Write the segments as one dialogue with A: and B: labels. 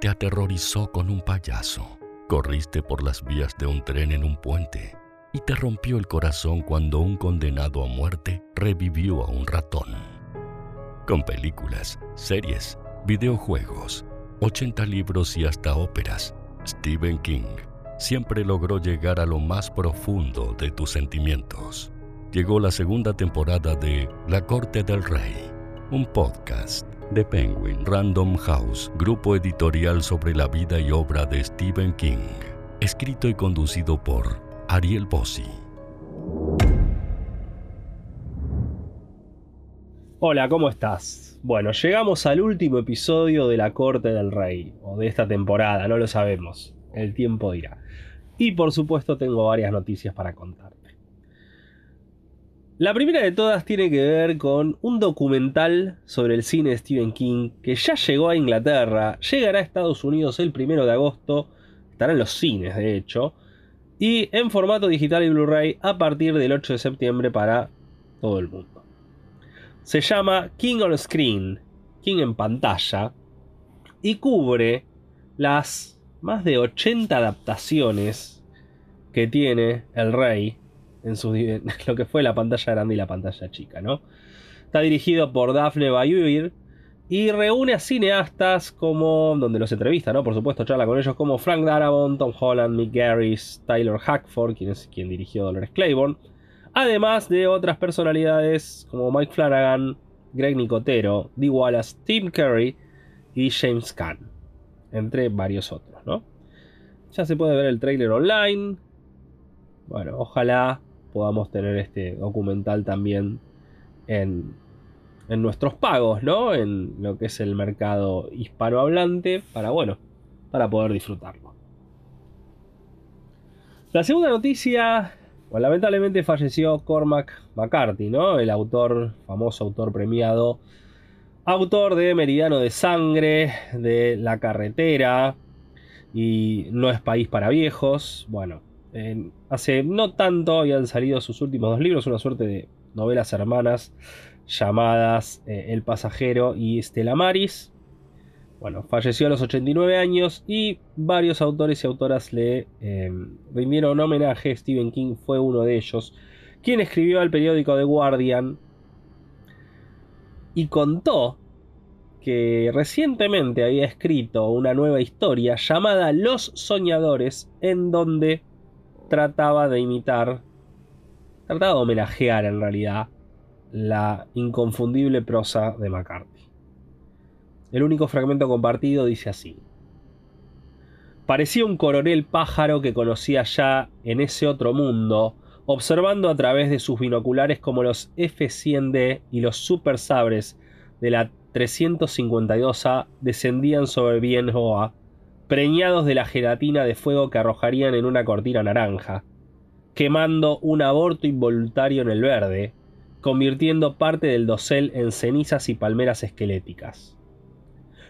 A: te aterrorizó con un payaso, corriste por las vías de un tren en un puente y te rompió el corazón cuando un condenado a muerte revivió a un ratón. Con películas, series, videojuegos, 80 libros y hasta óperas, Stephen King siempre logró llegar a lo más profundo de tus sentimientos. Llegó la segunda temporada de La Corte del Rey, un podcast de Penguin Random House, grupo editorial sobre la vida y obra de Stephen King, escrito y conducido por Ariel Bossi.
B: Hola, ¿cómo estás? Bueno, llegamos al último episodio de La Corte del Rey, o de esta temporada, no lo sabemos, el tiempo dirá. Y por supuesto tengo varias noticias para contarte. La primera de todas tiene que ver con un documental sobre el cine de Stephen King que ya llegó a Inglaterra, llegará a Estados Unidos el primero de agosto, estará en los cines de hecho, y en formato digital y Blu-ray a partir del 8 de septiembre para todo el mundo. Se llama King on Screen, King en pantalla, y cubre las más de 80 adaptaciones que tiene el rey en, lo que fue la pantalla grande y la pantalla chica, ¿no? Está dirigido por Daphne Bayuir y reúne a cineastas como, donde los entrevista, ¿no? Por supuesto, charla con ellos como Frank Darabont, Tom Holland, Mick Garris, Tyler Hackford, quien es quien dirigió Dolores Claiborne, además de otras personalidades como Mike Flanagan, Greg Nicotero, Dee Wallace, Tim Curry y James Caan, entre varios otros, ¿no? Ya se puede ver el trailer online. Bueno, ojalá podamos tener este documental también en, en nuestros pagos, ¿no? En lo que es el mercado hispanohablante, para, bueno, para poder disfrutarlo. La segunda noticia, bueno, lamentablemente falleció Cormac McCarthy, ¿no? El autor, famoso autor premiado, autor de Meridiano de Sangre, de La Carretera y No es País para Viejos, bueno, hace no tanto habían salido sus últimos dos libros, una suerte de novelas hermanas llamadas eh, El pasajero y Stella Maris. Bueno, falleció a los 89 años y varios autores y autoras le em, rindieron homenaje. Stephen King fue uno de ellos, quien escribió al periódico The Guardian y contó que recientemente había escrito una nueva historia llamada Los Soñadores, en donde trataba de imitar, trataba de homenajear en realidad la inconfundible prosa de McCarthy. El único fragmento compartido dice así. Parecía un coronel pájaro que conocía ya en ese otro mundo, observando a través de sus binoculares como los F-100D y los super sabres de la 352A descendían sobre Bien Hoa preñados de la gelatina de fuego que arrojarían en una cortina naranja, quemando un aborto involuntario en el verde, convirtiendo parte del dosel en cenizas y palmeras esqueléticas.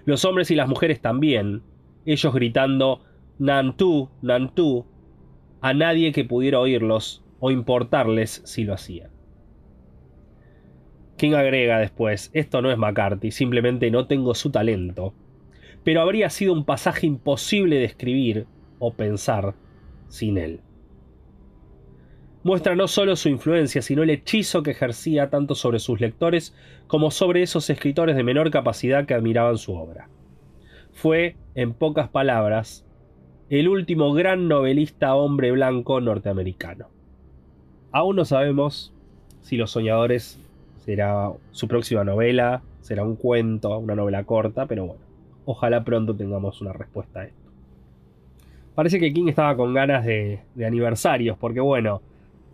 B: Los hombres y las mujeres también, ellos gritando Nantú, Nantú, a nadie que pudiera oírlos o importarles si lo hacían. King agrega después, esto no es McCarthy, simplemente no tengo su talento, pero habría sido un pasaje imposible de escribir o pensar sin él. Muestra no solo su influencia, sino el hechizo que ejercía tanto sobre sus lectores como sobre esos escritores de menor capacidad que admiraban su obra. Fue, en pocas palabras, el último gran novelista hombre blanco norteamericano. Aún no sabemos si Los Soñadores será su próxima novela, será un cuento, una novela corta, pero bueno, ojalá pronto tengamos una respuesta a esto. Parece que King estaba con ganas de, aniversarios, porque bueno,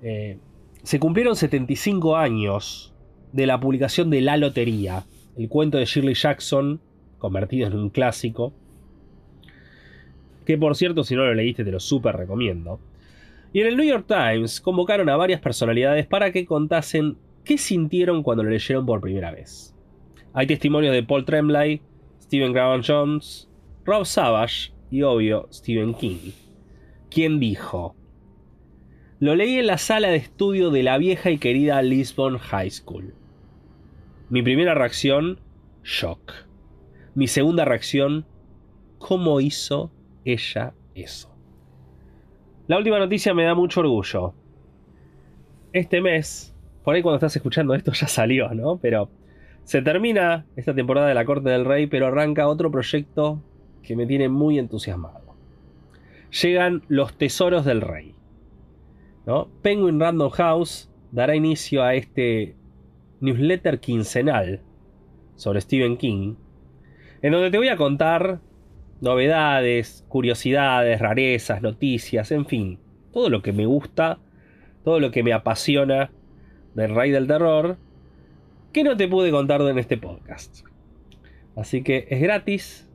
B: eh, se cumplieron 75 años de la publicación de La Lotería, el cuento de Shirley Jackson, convertido en un clásico, que por cierto si no lo leíste te lo súper recomiendo. Y en el New York Times convocaron a varias personalidades para que contasen qué sintieron cuando lo leyeron por primera vez. Hay testimonios de Paul Tremblay, Stephen Graham Jones, Rob Savage y obvio Stephen King, quien dijo, lo leí en la sala de estudio de la vieja y querida Lisbon High School. Mi primera reacción, shock. Mi segunda reacción,
C: cómo hizo ella eso. La última noticia me da mucho orgullo. Este mes, por ahí cuando estás escuchando esto ya salió, ¿no? Pero se termina esta temporada de la Corte del Rey, pero arranca otro proyecto que me tiene muy entusiasmado. Llegan los Tesoros del Rey. ¿no? Penguin Random House dará inicio a este newsletter quincenal sobre Stephen King, en donde te voy a contar novedades, curiosidades, rarezas, noticias, en fin, todo lo que me gusta, todo lo que me apasiona del Rey del Terror, que no te pude contar en este podcast. Así que es gratis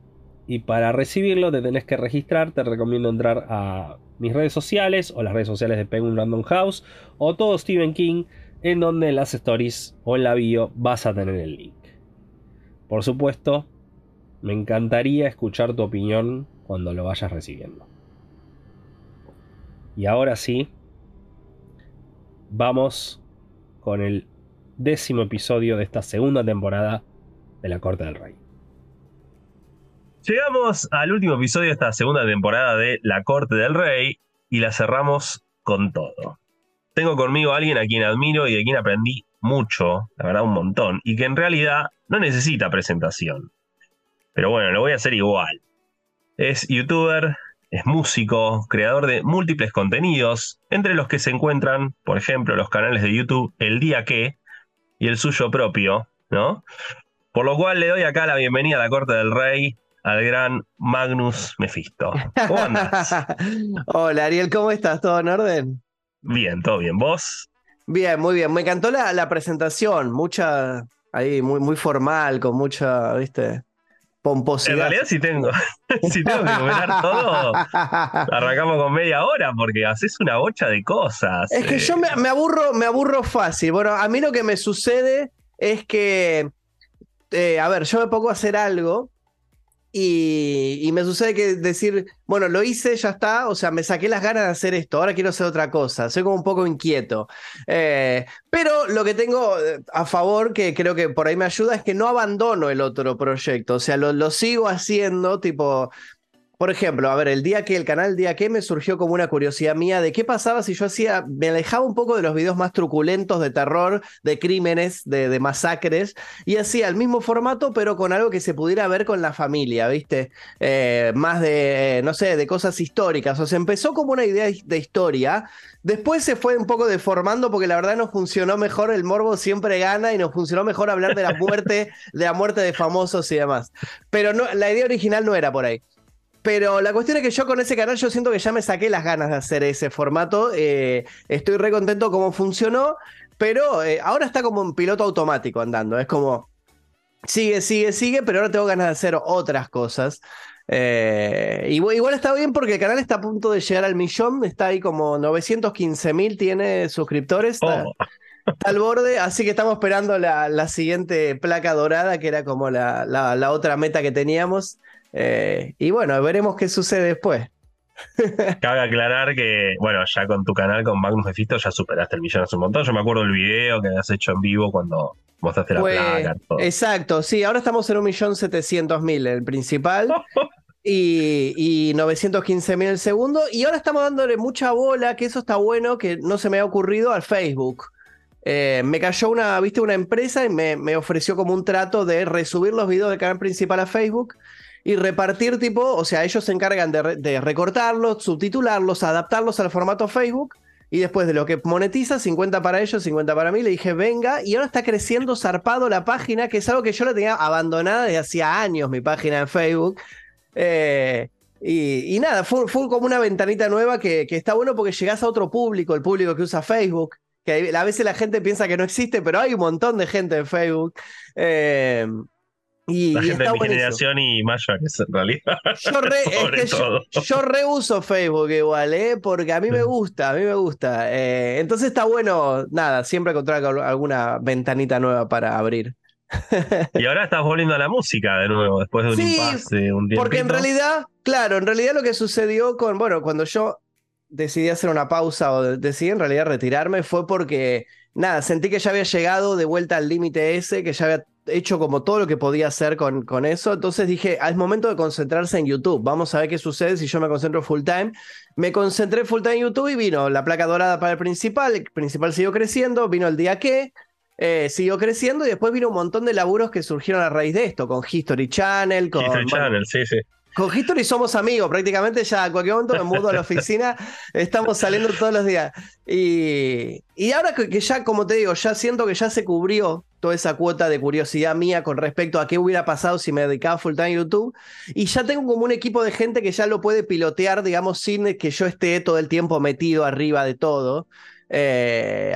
C: y para recibirlo te tenés que registrar, te recomiendo entrar a mis redes sociales o las redes sociales de Penguin Random House o todo Stephen King en donde en las stories o en la bio vas a tener el link. Por supuesto, me encantaría escuchar tu opinión cuando lo vayas recibiendo. Y ahora sí, vamos con el décimo episodio de esta segunda temporada de La Corte del Rey.
B: Llegamos al último episodio de esta segunda temporada de La Corte del Rey y la cerramos con todo. Tengo conmigo a alguien a quien admiro y de quien aprendí mucho, la verdad un montón, y que en realidad no necesita presentación. Pero bueno, lo voy a hacer igual. Es youtuber, es músico, creador de múltiples contenidos, entre los que se encuentran, por ejemplo, los canales de YouTube El Día Que y el suyo propio, ¿no? Por lo cual le doy acá la bienvenida a la Corte del Rey al gran Magnus Mephisto. ¿Cómo andas?
D: Hola Ariel, ¿cómo estás? ¿Todo en orden?
B: Bien, todo bien. ¿Vos?
D: Bien, muy bien. Me encantó la, la presentación, mucha, ahí, muy, muy formal, con mucha, viste, pomposidad.
B: En realidad, si tengo, si tengo que comentar todo, arrancamos con media hora porque haces una bocha de cosas.
D: Es que yo me, me, aburro, me aburro fácil. Bueno, a mí lo que me sucede es que, eh, a ver, yo me pongo a hacer algo y, me sucede que decir, bueno, lo hice, ya está, o sea, me saqué las ganas de hacer esto, ahora quiero hacer otra cosa, soy como un poco inquieto. Eh, pero lo que tengo eh, a favor, que creo que por ahí me ayuda, es que no abandono el otro proyecto, o sea, lo, lo sigo haciendo, tipo, por ejemplo, a ver, el día que el canal Día que me surgió como una curiosidad mía de qué pasaba si yo hacía, me alejaba un poco de los videos más truculentos de terror, de crímenes, de, masacres, y hacía el mismo formato, pero con algo que se pudiera ver con la familia, ¿viste? Eh, más de, no sé, de cosas históricas. O sea, empezó como una idea de historia, Después se fue un poco deformando porque la verdad nos funcionó mejor, el morbo siempre gana y nos funcionó mejor hablar de la muerte, de la muerte de famosos y demás. Pero no, la idea original no era por ahí. Pero la cuestión es que yo con ese canal yo siento que ya me saqué las ganas de hacer ese formato. Eh, estoy re contento cómo funcionó, pero eh, ahora está como un piloto automático andando. Es como, sigue, sigue, sigue, pero ahora tengo ganas de hacer otras cosas. Eh, igual, igual, está bien porque el canal está a punto de llegar al millón. Está ahí como 915 mil, tiene suscriptores. Está, oh. está, al borde, así que estamos esperando la, la siguiente placa dorada, que era como la, la, la otra meta que teníamos. Eh, y bueno, veremos qué sucede después.
B: Cabe aclarar que, bueno, ya con tu canal, con Magnus Mephisto, ya superaste el millón hace un montón. Yo me acuerdo del video que has hecho en vivo cuando mostraste la
D: Pues,
B: placa. todo.
D: Exacto, sí, ahora estamos en un millón setecientos mil el principal. Y, y 915 mil el segundo. Y ahora estamos dándole mucha bola, que eso está bueno, que no se me ha ocurrido al Facebook. Eh, me cayó una, viste, una empresa y me, me, ofreció como un trato de resubir los videos del canal principal a Facebook y repartir tipo, o sea, ellos se encargan de, de, recortarlos, subtitularlos, adaptarlos al formato Facebook. Y después de lo que monetiza, 50 para ellos, 50 para mí, le dije, venga, y ahora está creciendo zarpado la página, que es algo que yo la tenía abandonada desde hacía años, mi página en Facebook. Eh, y, nada, fue, fue, como una ventanita nueva que, que, está bueno porque llegás a otro público, el público que usa Facebook, que a veces la gente piensa que no existe, pero hay un montón de gente en Facebook. Eh, y,
B: la
D: y
B: gente de mi generación y mayores en realidad.
D: Yo, re, es que yo, yo reuso Facebook igual, ¿eh? porque a mí me gusta, a mí me gusta. Eh, entonces está bueno, nada, siempre encontrar alguna ventanita nueva para abrir.
B: y ahora estás volviendo a la música de nuevo, después de un
D: sí,
B: impasse, un
D: Porque en realidad, claro, en realidad lo que sucedió con, bueno, cuando yo decidí hacer una pausa o decidí en realidad retirarme fue porque, nada, sentí que ya había llegado de vuelta al límite ese, que ya había hecho como todo lo que podía hacer con, con eso. Entonces dije, ah, es momento de concentrarse en YouTube. Vamos a ver qué sucede si yo me concentro full time. Me concentré full time en YouTube y vino la placa dorada para el principal. El principal siguió creciendo. Vino el día que. Eh, siguió creciendo y después vino un montón de laburos que surgieron a raíz de esto, con History Channel, con...
B: History Channel, sí, sí.
D: Con History somos amigos, prácticamente ya a cualquier momento me mudo a la oficina, estamos saliendo todos los días. Y, y ahora que, que, ya, como te digo, ya siento que ya se cubrió toda esa cuota de curiosidad mía con respecto a qué hubiera pasado si me dedicaba full time a YouTube. Y ya tengo como un equipo de gente que ya lo puede pilotear, digamos, sin que yo esté todo el tiempo metido arriba de todo. Eh,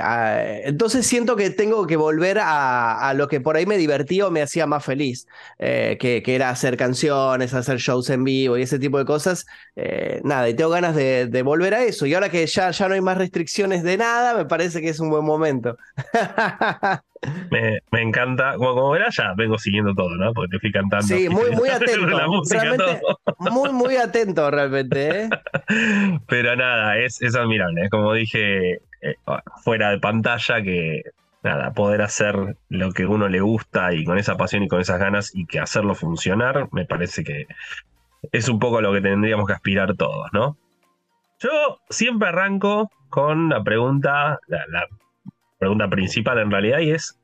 D: entonces siento que tengo que volver a, lo que por ahí me divertía o me hacía más feliz, eh, que, que, era hacer canciones, hacer shows en vivo y ese tipo de cosas. Eh, nada, y tengo ganas de, de, volver a eso. Y ahora que ya, ya no hay más restricciones de nada, me parece que es un buen momento.
B: Me, me, encanta, como, como, verás, ya vengo siguiendo todo, ¿no? Porque te fui cantando.
D: Sí, muy, muy atento. realmente, muy, muy atento, realmente. ¿eh?
B: Pero nada, es, es admirable. Como dije eh, fuera de pantalla, que nada, poder hacer lo que uno le gusta y con esa pasión y con esas ganas y que hacerlo funcionar, me parece que es un poco lo que tendríamos que aspirar todos, ¿no? Yo siempre arranco con la pregunta, la, la pregunta principal en realidad, y es,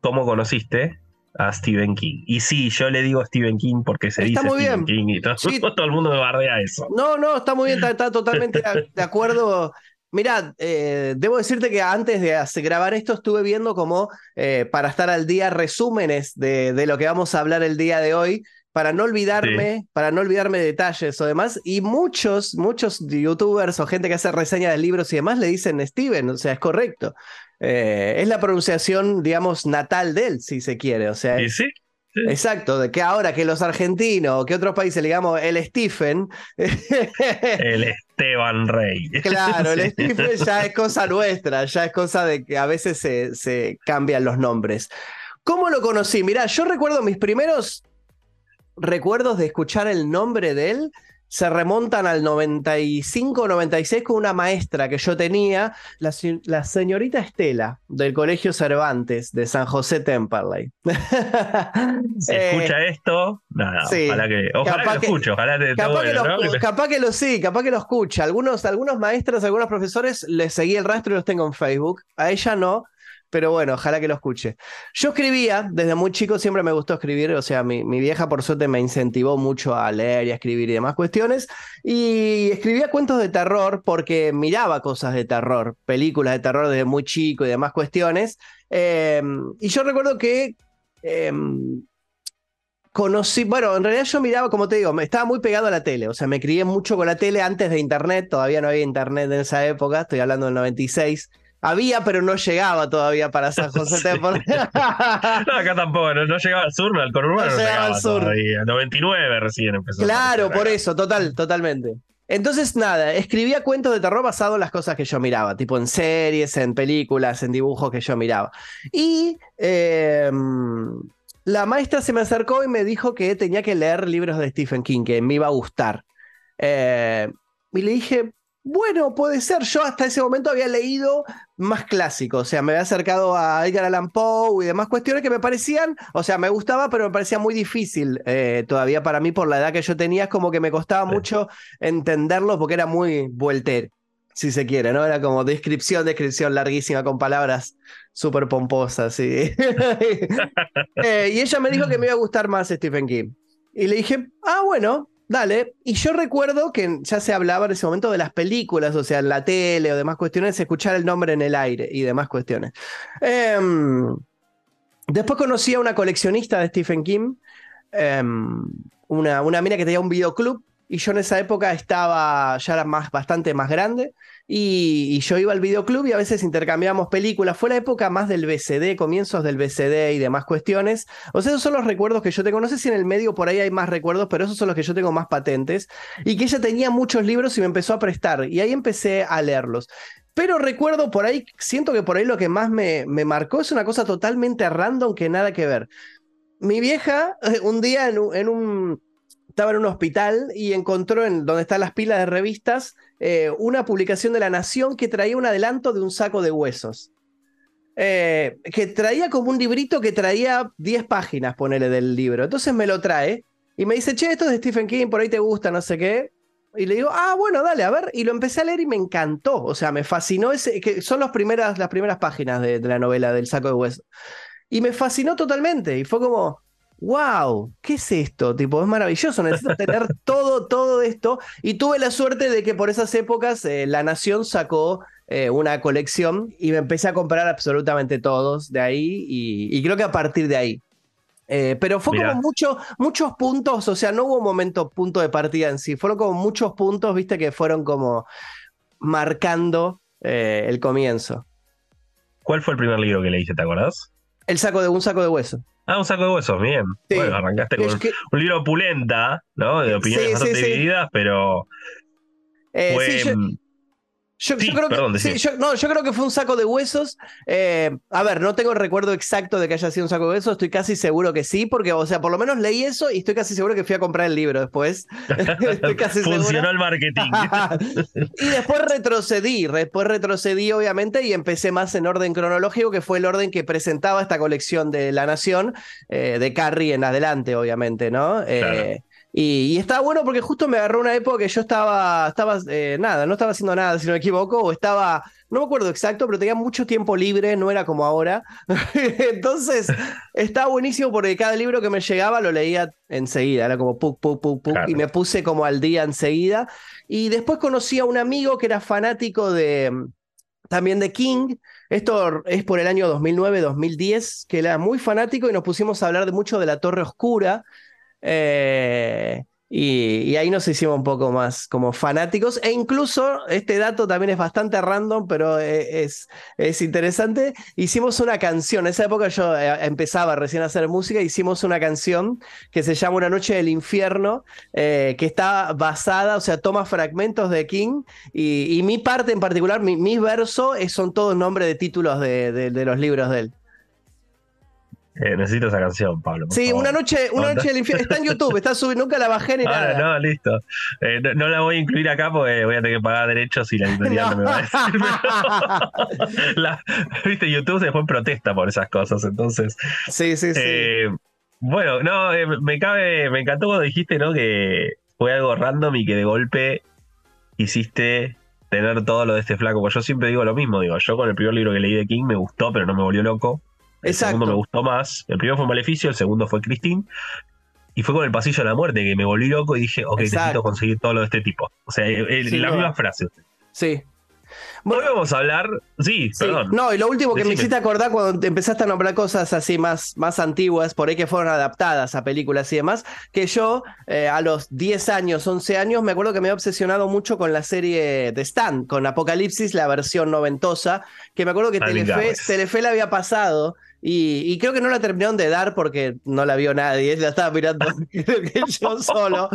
B: ¿cómo conociste a Stephen King? Y sí, yo le digo Stephen King porque se
D: está
B: dice
D: muy
B: Stephen
D: bien.
B: King y todo,
D: Sí.
B: todo el mundo me bardea eso.
D: No, no, está muy bien, está, está totalmente de, de acuerdo. Mira, eh, debo decirte que antes de grabar esto estuve viendo como, eh, para estar al día, resúmenes de, de, lo que vamos a hablar el día de hoy, para no olvidarme, sí. para no olvidarme detalles o demás. Y muchos, muchos youtubers o gente que hace reseñas de libros y demás le dicen Steven, o sea, es correcto. Eh, es la pronunciación, digamos, natal de él, si se quiere. O sea,
B: ¿Y sí?
D: Sí. Exacto, de que ahora que los argentinos o que otros países le digamos el Stephen.
B: el Esteban Rey.
D: Claro, el Stephen ya es cosa nuestra, ya es cosa de que a veces se, se cambian los nombres. ¿Cómo lo conocí? Mirá, yo recuerdo mis primeros recuerdos de escuchar el nombre de él se remontan al 95, 96 con una maestra que yo tenía, la, la, señorita Estela del Colegio Cervantes de San José Temperley.
B: Si eh, escucha esto, nada, sí, ojalá que, ojalá que lo escuche, ojalá te,
D: capaz,
B: bueno,
D: que lo,
B: ¿no?
D: capaz que lo sí, capaz que lo escucha. Algunos, algunos maestros, algunos profesores les seguí el rastro y los tengo en Facebook. A ella no, pero bueno, ojalá que lo escuche. Yo escribía, desde muy chico siempre me gustó escribir, o sea, mi, mi, vieja por suerte me incentivó mucho a leer y a escribir y demás cuestiones, y escribía cuentos de terror porque miraba cosas de terror, películas de terror desde muy chico y demás cuestiones, eh, y yo recuerdo que... Eh, conocí, bueno, en realidad yo miraba, como te digo, me estaba muy pegado a la tele, o sea, me crié mucho con la tele antes de internet, todavía no había internet en esa época, estoy hablando del 96, había, pero no llegaba todavía para San José sí.
B: no, acá tampoco, no, no, llegaba al sur, al conurbano no, no llegaba, al sur. Todavía. 99 recién empezó.
D: Claro, por eso, total, totalmente. Entonces, nada, escribía cuentos de terror basados en las cosas que yo miraba, tipo en series, en películas, en dibujos que yo miraba. Y eh, la maestra se me acercó y me dijo que tenía que leer libros de Stephen King, que me iba a gustar. Eh, y le dije, bueno, puede ser. Yo hasta ese momento había leído más clásicos, o sea, me había acercado a Edgar Allan Poe y demás cuestiones que me parecían, o sea, me gustaba, pero me parecía muy difícil eh, todavía para mí por la edad que yo tenía, es como que me costaba sí. mucho entenderlo porque era muy vuelter, si se quiere, ¿no? Era como descripción, descripción larguísima con palabras súper pomposas, sí. eh, y ella me dijo que me iba a gustar más Stephen King. Y le dije, ah, bueno, Dale, y yo recuerdo que ya se hablaba en ese momento de las películas, o sea, en la tele o demás cuestiones, escuchar el nombre en el aire y demás cuestiones. Eh, después conocí a una coleccionista de Stephen King, eh, una, una mina que tenía un videoclub, y yo en esa época estaba, ya más, bastante más grande, y, yo iba al videoclub y a veces intercambiábamos películas. Fue la época más del BCD, comienzos del BCD y demás cuestiones. O sea, esos son los recuerdos que yo tengo. No sé si en el medio por ahí hay más recuerdos, pero esos son los que yo tengo más patentes. Y que ella tenía muchos libros y me empezó a prestar. Y ahí empecé a leerlos. Pero recuerdo por ahí, siento que por ahí lo que más me, me marcó es una cosa totalmente random que nada que ver. Mi vieja, un día en un estaba en un hospital y encontró en donde están las pilas de revistas eh, una publicación de La Nación que traía un adelanto de un saco de huesos. eh, que traía como un librito que traía 10 páginas, ponele, del libro. Entonces me lo trae y me dice, che, esto es de Stephen King, por ahí te gusta, no sé qué. Y le digo, ah, bueno, dale, a ver. Y lo empecé a leer y me encantó. O sea, me fascinó ese, que son las primeras, las primeras páginas de, de la novela del saco de hueso. Y me fascinó totalmente. Y fue como, wow, ¿qué es esto? Tipo, es maravilloso, necesito tener todo, todo esto. Y tuve la suerte de que por esas épocas eh, La Nación sacó eh, una colección y me empecé a comprar absolutamente todos de ahí y, y creo que a partir de ahí. Eh, pero fue
B: Mirá.
D: como mucho, muchos puntos, o sea, no hubo un momento, punto de partida en sí, fueron como muchos puntos, viste, que fueron como marcando el comienzo.
B: ¿Cuál fue el primer libro que leíste, te acordás?
D: El saco de un saco de hueso.
B: Ah, un saco de huesos, bien.
D: Sí.
B: Bueno, arrancaste con
D: que-
B: un libro opulenta, ¿no? De opiniones
D: Sí,
B: bastante
D: sí.
B: divididas, pero
D: Eh,
B: fue...
D: sí, yo-
B: Sí,
D: creo
B: perdón,
D: que, sí, yo, no, yo creo que fue un saco de huesos. Eh, a ver, no tengo el recuerdo exacto de que haya sido un saco de huesos. Estoy casi seguro que sí, porque, o sea, por lo menos leí eso y estoy casi seguro que fui a comprar el libro después. estoy casi
B: Funcionó
D: seguro.
B: el marketing.
D: y después retrocedí, después retrocedí obviamente y empecé más en orden cronológico, que fue el orden que presentaba esta colección de La Nación, eh, de Carrie en adelante, obviamente, ¿no? Eh,
B: Claro.
D: Y, y estaba bueno porque justo me agarró una época que yo estaba, estaba eh, nada, no estaba haciendo nada, si no me equivoco, o estaba, no me acuerdo exacto, pero tenía mucho tiempo libre, no era como ahora. Entonces, estaba buenísimo porque cada libro que me llegaba lo leía enseguida, era como puk, puk, puk, puk,
B: Claro.
D: y me puse como al día enseguida. Y después conocí a un amigo que era fanático de también de King. Esto es por el año 2009-2010, que era muy fanático y nos pusimos a hablar de mucho de la Torre Oscura. Eh, y, ahí nos hicimos un poco más como fanáticos. E incluso, este dato también es bastante random, pero eh, es, es interesante. Hicimos una canción. En esa época yo eh, empezaba recién a hacer música. Hicimos una canción que se llama Una Noche del Infierno, eh, que está basada, o sea, toma fragmentos de King. Y, mi parte en particular, mi, mi verso, son todos nombres de títulos de, de- de los libros de él.
B: Eh, necesito esa canción, Pablo.
D: Sí,
B: favor.
D: una noche, una noche del infierno. Está en YouTube, está subido, nunca la bajé ni
B: Ahora,
D: nada.
B: no, listo. Eh, no, no la voy a incluir acá porque voy a tener que pagar derechos y la editorial no, me va a decir. pero- la- Viste, YouTube se fue en protesta por esas cosas, entonces.
D: Sí, sí, sí.
B: eh, bueno, no, me cabe, me encantó cuando dijiste, ¿no? Que fue algo random y que de golpe hiciste tener todo lo de este flaco. Porque yo siempre digo lo mismo, digo, yo con el primer libro que leí de King me gustó, pero no me volvió loco. El
D: Exacto.
B: segundo me gustó más. El primero fue Maleficio, el segundo fue Christine. Y fue con el pasillo de la muerte que me volví loco y dije, ok,
D: Exacto.
B: necesito conseguir todo lo de este tipo. O sea, eh, eh,
D: Sin
B: la misma frase.
D: sí.
B: Hoy vamos a hablar. Sí,
D: Sí,
B: perdón.
D: No, y lo último que me hiciste acordar cuando te empezaste a nombrar cosas así más, más antiguas, por ahí que fueron adaptadas a películas y demás, que yo eh, a los 10 años, 11 años, me acuerdo que me había obsesionado mucho con la serie de Stan, con Apocalipsis, la versión noventosa, que me acuerdo que
B: Alvin
D: Telefe,
B: Garres.
D: Telefe la había pasado. Y, y creo que no la terminaron de dar porque no la vio nadie, la estaba mirando creo que yo solo.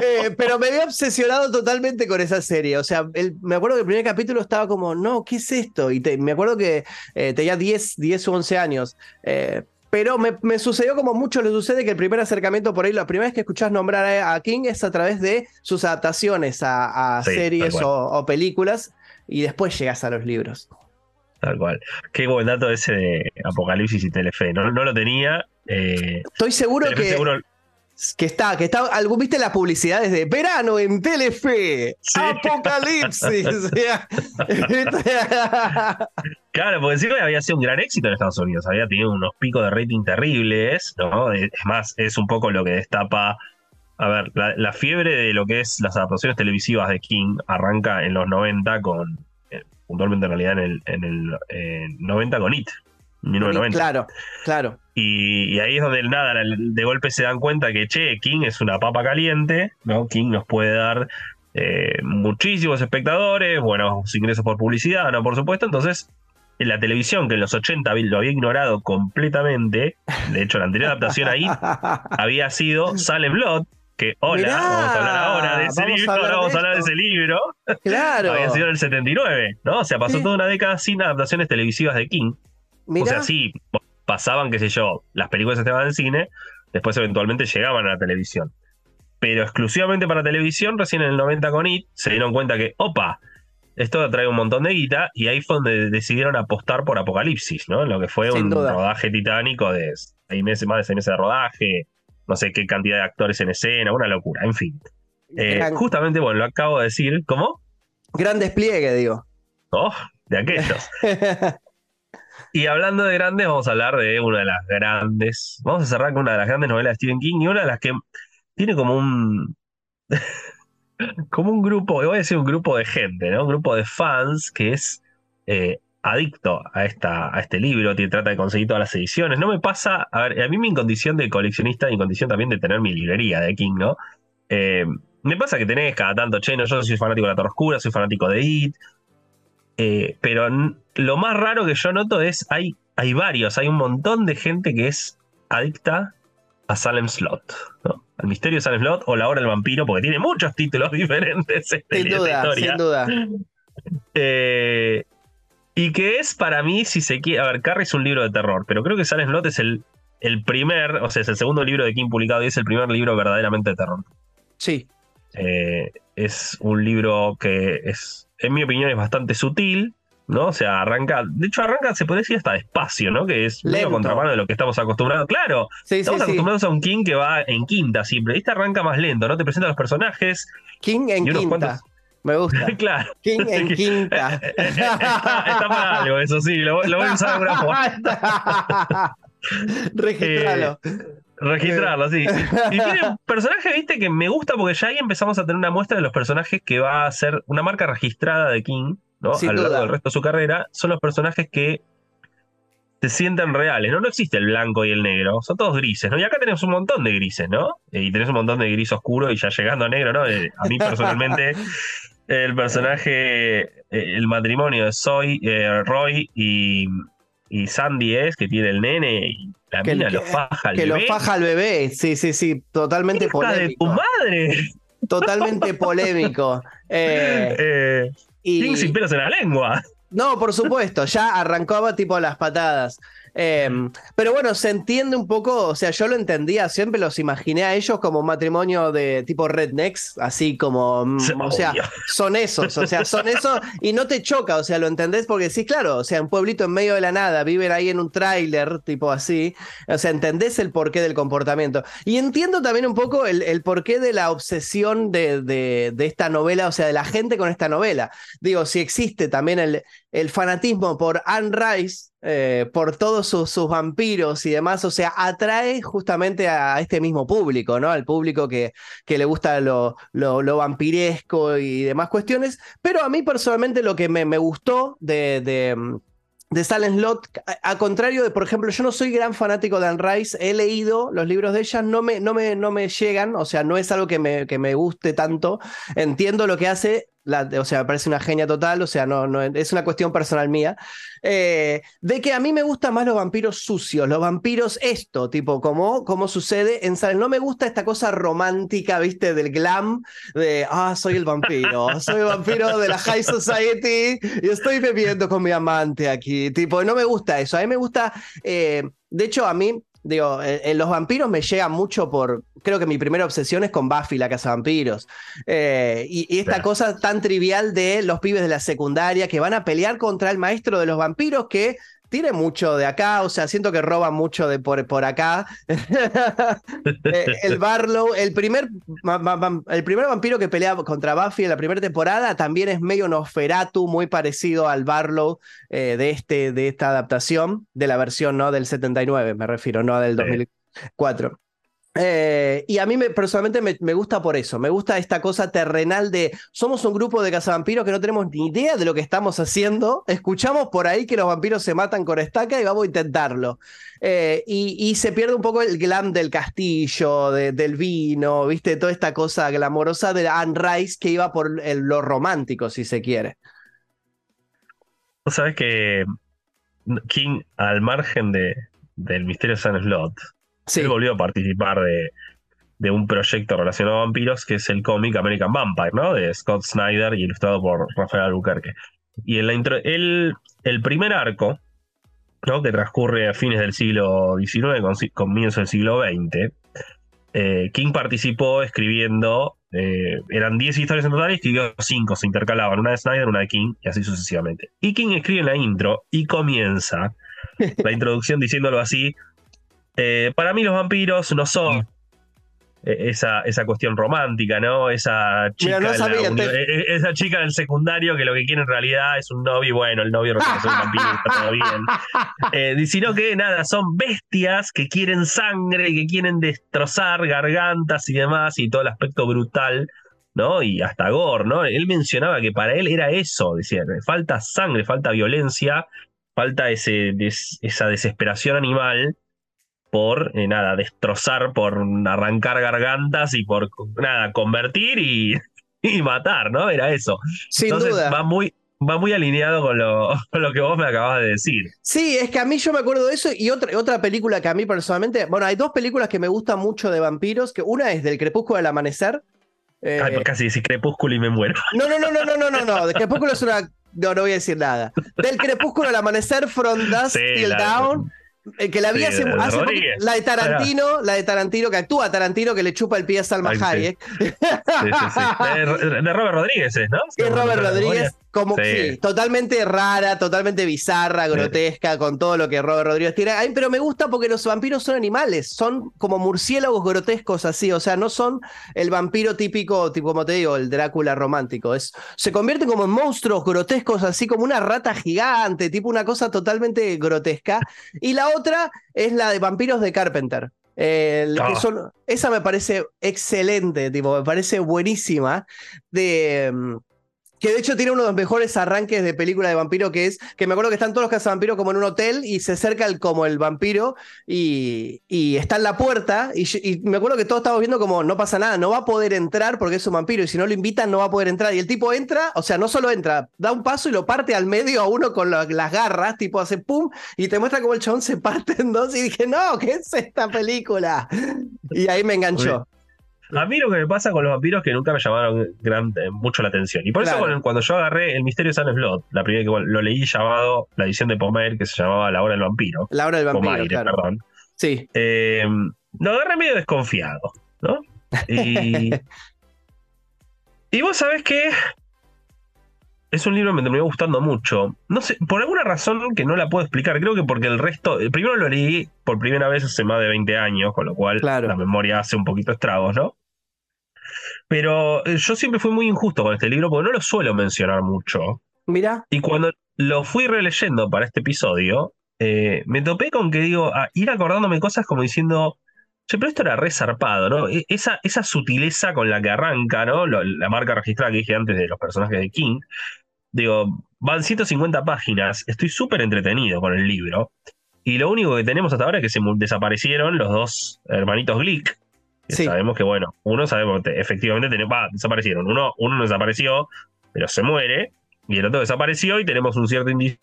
D: Eh, pero me había obsesionado totalmente con esa serie. O sea, el- me acuerdo que el primer capítulo estaba como, no, ¿qué es esto? Y te- me acuerdo que eh, tenía 10, 10 o 11 años. Eh, pero me, me sucedió como mucho le sucede que el primer acercamiento por ahí, la primera vez que escuchás nombrar a, King es a través de sus adaptaciones a, a
B: Sí,
D: series o, o películas y después llegas a los libros.
B: Tal cual. Qué buen dato ese de Apocalipsis y Telefe. No, no lo tenía. eh,
D: Estoy seguro
B: Telefe
D: que,
B: seguro.
D: que está, que está, algún viste la publicidad desde verano en Telefe,
B: Sí.
D: Apocalipsis.
B: Claro, porque encima había sido un gran éxito en Estados Unidos. Había tenido unos picos de rating terribles, ¿no? Es más, es un poco lo que destapa. A ver, la, la fiebre de lo que es las adaptaciones televisivas de King arranca en los 90 con. Puntualmente en realidad en el, en el eh, 90 con It. 1990.
D: claro, claro.
B: Y, y ahí es donde nada, de golpe se dan cuenta que, che, King es una papa caliente, ¿no? King nos puede dar eh, muchísimos espectadores, buenos ingresos por publicidad, ¿no? Por supuesto, entonces en la televisión, que en los 80 lo había ignorado completamente, de hecho la anterior adaptación ahí había sido Salem Blood, que hola,
D: Mirá,
B: vamos a hablar ahora de ese
D: vamos
B: libro, ahora vamos a hablar de ese libro,
D: Claro.
B: había sido en el 79, ¿no? O sea, pasó toda una década sin adaptaciones televisivas de King.
D: Mirá,
B: O sea, sí, pasaban, qué sé yo, las películas estaban en cine, después eventualmente llegaban a la televisión. Pero exclusivamente para televisión, recién en el 90 con IT, se dieron cuenta que, opa, esto trae un montón de guita y ahí fue donde decidieron apostar por Apocalipsis, ¿no? En lo que fue
D: Sin
B: un
D: duda.
B: rodaje titánico de seis meses, más de seis meses de rodaje, no sé qué cantidad de actores en escena, una locura, en fin. Eh,
D: Gran,
B: justamente, bueno, lo acabo de decir, ¿cómo?
D: gran despliegue, digo.
B: Oh, de aquellos. Y hablando de grandes, vamos a hablar de una de las grandes. Vamos a cerrar con una de las grandes novelas de Stephen King y una de las que tiene como un. como un grupo, voy a decir un grupo de gente, ¿no? Un grupo de fans que es eh, adicto a, esta, a este libro, que trata de conseguir todas las ediciones. No me pasa. A ver, a mí mi condición de coleccionista y mi condición también de tener mi librería de King, ¿no? Eh, me pasa que tenés cada tanto, che, no, yo soy fanático de La Torre Oscura, soy fanático de It. Eh, pero lo más raro que yo noto es, hay, hay varios, hay un montón de gente que es adicta a Salem Slot, ¿no? Al misterio de Salem Slot o La Hora del Vampiro, porque tiene muchos títulos diferentes
D: sin duda,
B: historia.
D: sin duda.
B: Eh, y que es para mí, si se quiere. A ver, Carrie es un libro de terror, pero creo que Salem Slot es el, el primer, o sea, es el segundo libro de King publicado y es el primer libro verdaderamente de terror.
D: Sí,
B: Eh, es un libro que es, en mi opinión, es bastante sutil, ¿no? O sea, arranca, de hecho arranca, se puede decir hasta despacio, ¿no? Que es medio contramano de lo que estamos acostumbrados. Claro,
D: sí,
B: estamos
D: sí.
B: acostumbrados a un King que va en quinta siempre. Este arranca más lento, ¿no? Te presenta a los personajes.
D: King en
B: Y unos
D: quinta.
B: cuantos-
D: Me gusta.
B: claro.
D: King en quinta.
B: está, está para algo, eso sí, lo, lo voy a usar alguna forma.
D: Registralo.
B: Registrarlo, sí. Y tiene un personaje, viste, que me gusta porque ya ahí empezamos a tener una muestra de los personajes que va a ser una marca registrada de King, ¿no?
D: Sin
B: a lo largo
D: duda.
B: del resto de su carrera. Son los personajes que se sienten reales, ¿no? No existe el blanco y el negro, son todos grises, ¿no? Y acá tenemos un montón de grises, ¿no? Eh, Y tenés un montón de gris oscuro y ya llegando a negro, ¿no? Eh, A mí personalmente, el personaje, eh, el matrimonio de Soy, eh, Roy y, y Sandy es, que tiene el nene y la
D: Que-
B: mina
D: que-
B: lo faja al
D: que lo
B: bebé.
D: faja al bebé. Sí, sí, sí. Totalmente
B: ¡Hija de tu
D: polémico.
B: madre!
D: Totalmente polémico. Eh,
B: Eh,
D: y...
B: Sin pelos en la lengua.
D: No, por supuesto, ya arrancaba tipo las patadas. Eh, pero bueno, se entiende un poco, o sea, yo lo entendía, siempre los imaginé a ellos como un matrimonio de tipo rednecks, así como, mm, o sea, son esos, o sea, son esos y no te choca, o sea, lo entendés porque sí, claro, o sea, un pueblito en medio de la nada, viven ahí en un tráiler, tipo así, o sea, entendés el porqué del comportamiento. Y entiendo también un poco el, el porqué de la obsesión de, de- de esta novela, o sea, de la gente con esta novela. Digo, si existe también el, el fanatismo por Anne Rice, eh, por todos sus, vampiros y demás, o sea, atrae justamente a este mismo público, ¿no? Al público que, que le gusta lo, lo, lo vampiresco y demás cuestiones. Pero a mí personalmente lo que me, me gustó de, de, mm, de Silent Slot, a, a contrario de, por ejemplo, yo no soy gran fanático de Anne Rice, he leído los libros de ella, no me, no me, no me llegan, o sea, no es algo que me, que me guste tanto, entiendo lo que hace. O sea, me parece una genia total, o sea, no, no es una cuestión personal mía. eh, de que a mí me gustan más los vampiros sucios, los vampiros esto, tipo, como, como sucede en Silent. No me gusta esta cosa romántica, viste, del glam, de, ah, soy el vampiro, soy el vampiro de la High Society y estoy bebiendo con mi amante aquí. Tipo, no me gusta eso. A mí me gusta, eh, de hecho, a mí, digo, eh, eh, los vampiros me llegan mucho por, creo que mi primera obsesión es con Buffy, la casa vampiros. Eh, y, y esta
B: Claro.
D: cosa tan trivial de los pibes de la secundaria que van a pelear contra el maestro de los vampiros que tiene mucho de acá, o sea, siento que roba mucho de por, por acá. Eh, el Barlow, el primer, el primer vampiro que pelea contra Buffy en la primera temporada también es medio Nosferatu, muy parecido al Barlow eh, de, este, de esta adaptación, de la versión ¿no? del 79, me refiero, no del
B: Sí.
D: 2004. Eh, y a mí me, personalmente me, gusta por eso, me gusta esta cosa terrenal de somos un grupo de cazavampiros que no tenemos ni idea de lo que estamos haciendo, escuchamos por ahí que los vampiros se matan con estaca y vamos a intentarlo. Eh, y, se pierde un poco el glam del castillo, de- del vino, viste, toda esta cosa glamorosa de Anne Rice que iba por lo romántico, si se quiere.
B: Vos sabés que King, al margen de, del misterio de San Slot,
D: Sí,
B: él volvió a participar de, de un proyecto relacionado a vampiros que es el cómic American Vampire, ¿no? De Scott Snyder y ilustrado por Rafael Albuquerque. Y en la intro, el, el primer arco, ¿no? Que transcurre a fines del siglo XIX, con, comienzo del siglo XX, eh, King participó escribiendo eh, eran 10 historias en total y escribió 5, se intercalaban, una de Snyder, una de King y así sucesivamente. Y King escribe en la intro y comienza la introducción diciéndolo así. Eh, para mí los vampiros no son eh, esa, esa cuestión romántica, ¿no? Esa chica,
D: Mira, no
B: la
D: te-
B: esa chica del secundario que lo que quiere en realidad es un novio y bueno, el novio resulta ser un vampiro y está todo bien. Eh, sino que nada, son bestias que quieren sangre y que quieren destrozar gargantas y demás y todo el aspecto brutal, ¿no? Y hasta gore, ¿no? Él mencionaba que para él era eso, decía, falta sangre, falta violencia, falta ese, des- esa desesperación animal por eh, nada, destrozar, por arrancar gargantas y por nada, convertir y, y matar, ¿no? Era eso.
D: Sin
B: Entonces
D: duda.
B: va muy, va muy alineado con lo, con lo, que vos me acabas de decir.
D: Sí, es que a mí yo me acuerdo de eso y otra, otra película que a mí personalmente, bueno, hay dos películas que me gustan mucho de vampiros, que una es del crepúsculo del amanecer. Eh,
B: Ay, casi decís crepúsculo y me muero.
D: No, no, no, no, no, no, no, no. Crepúsculo es una... No, no voy a decir nada. Del crepúsculo al amanecer, From Dusk
B: sí,
D: Till. Down eh, que la vi
B: Sí,
D: hace,
B: de- de
D: la de Tarantino, la de Tarantino, que actúa Tarantino, que le chupa el pie a Salma. Hayek.
B: Sí, sí, sí. De, de Robert Rodríguez, es, ¿no?
D: Es Robert
B: ¿La
D: Rodríguez? Como
B: Sí.
D: sí, totalmente rara, totalmente bizarra, grotesca, con todo lo que Robert Rodríguez tiene. Ay, pero me gusta porque los vampiros son animales, son como murciélagos grotescos así, o sea, no son el vampiro típico, tipo como te digo, el Drácula romántico. Es, se convierten como en monstruos grotescos, así como una rata gigante, tipo una cosa totalmente grotesca. Y la otra es la de vampiros de Carpenter. Eh, que
B: Ah.
D: son, esa me parece excelente, tipo, me parece buenísima. De, mm, que de hecho tiene uno de los mejores arranques de película de vampiro, que es que me acuerdo que están todos los cazavampiros como en un hotel y se acerca el, como el vampiro y, y está en la puerta. Y, me acuerdo que todos estábamos viendo como no pasa nada, no va a poder entrar porque es un vampiro y si no lo invitan no va a poder entrar. Y el tipo entra, o sea, no solo entra, da un paso y lo parte al medio a uno con la- las garras, tipo hace pum y te muestra cómo el chabón se parte en dos. Y dije, no, ¿qué es esta película? Y ahí me enganchó.
B: A mí lo que me pasa con los vampiros es que nunca me llamaron gran- eh, mucho la atención. Y por eso cuando, cuando yo agarré El Misterio de San Blood, la primera que lo leí llamado, la edición de Pomer, que se llamaba La Hora del Vampiro.
D: La hora del vampiro,
B: Pomaire,
D: claro.
B: perdón.
D: Sí.
B: Eh, lo agarré medio desconfiado, ¿no? Y, y vos sabés que es un libro que me terminó gustando mucho. No sé, por alguna razón que no la puedo explicar. Creo que porque el resto. el Primero lo leí por primera vez hace más de 20 años, con lo cual
D: Claro.
B: la memoria hace un poquito estragos, ¿no? Pero eh, yo siempre fui muy injusto con este libro porque no lo suelo mencionar mucho.
D: Mira.
B: Y cuando lo fui releyendo para este episodio, eh, me topé con que digo, a ir acordándome cosas como diciendo, che, pero esto era re zarpado, ¿no? E- Esa, esa sutileza con la que arranca, ¿no? Lo- la marca registrada que dije antes de los personajes de King. Digo, van 150 páginas, estoy súper entretenido con el libro. Y lo único que tenemos hasta ahora es que se desaparecieron los dos hermanitos Glick.
D: Sí.
B: Sabemos que, bueno, uno sabemos efectivamente tenemos, va, desaparecieron. Uno, uno no desapareció, pero se muere. Y el otro desapareció y tenemos un cierto indicio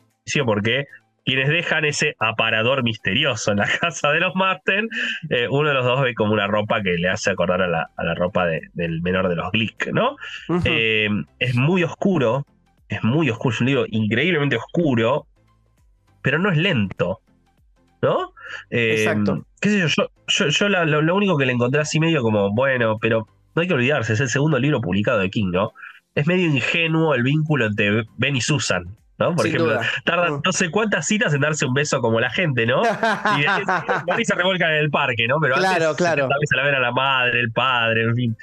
B: porque quienes dejan ese aparador misterioso en la casa de los Marten, eh, uno de los dos ve como una ropa que le hace acordar a la, a la ropa de- del menor de los Glick, ¿no? Eh, es muy oscuro, es muy oscuro, es un libro increíblemente oscuro, pero no es lento, ¿no? Eh,
D: Exacto.
B: ¿Qué sé yo? Yo, yo- yo la- lo, lo único que le encontré así medio como, bueno, pero no hay que olvidarse, es el segundo libro publicado de King, ¿no? Es medio ingenuo el vínculo entre Ben y Susan, ¿no? Por
D: Sin
B: ejemplo,
D: duda.
B: tardan
D: Mm.
B: no sé cuántas citas en darse un beso como la gente, ¿no? Y y se revuelcan en el parque, ¿no? Pero
D: Claro,
B: antes
D: claro.
B: a la ver a la madre, el padre, en fin.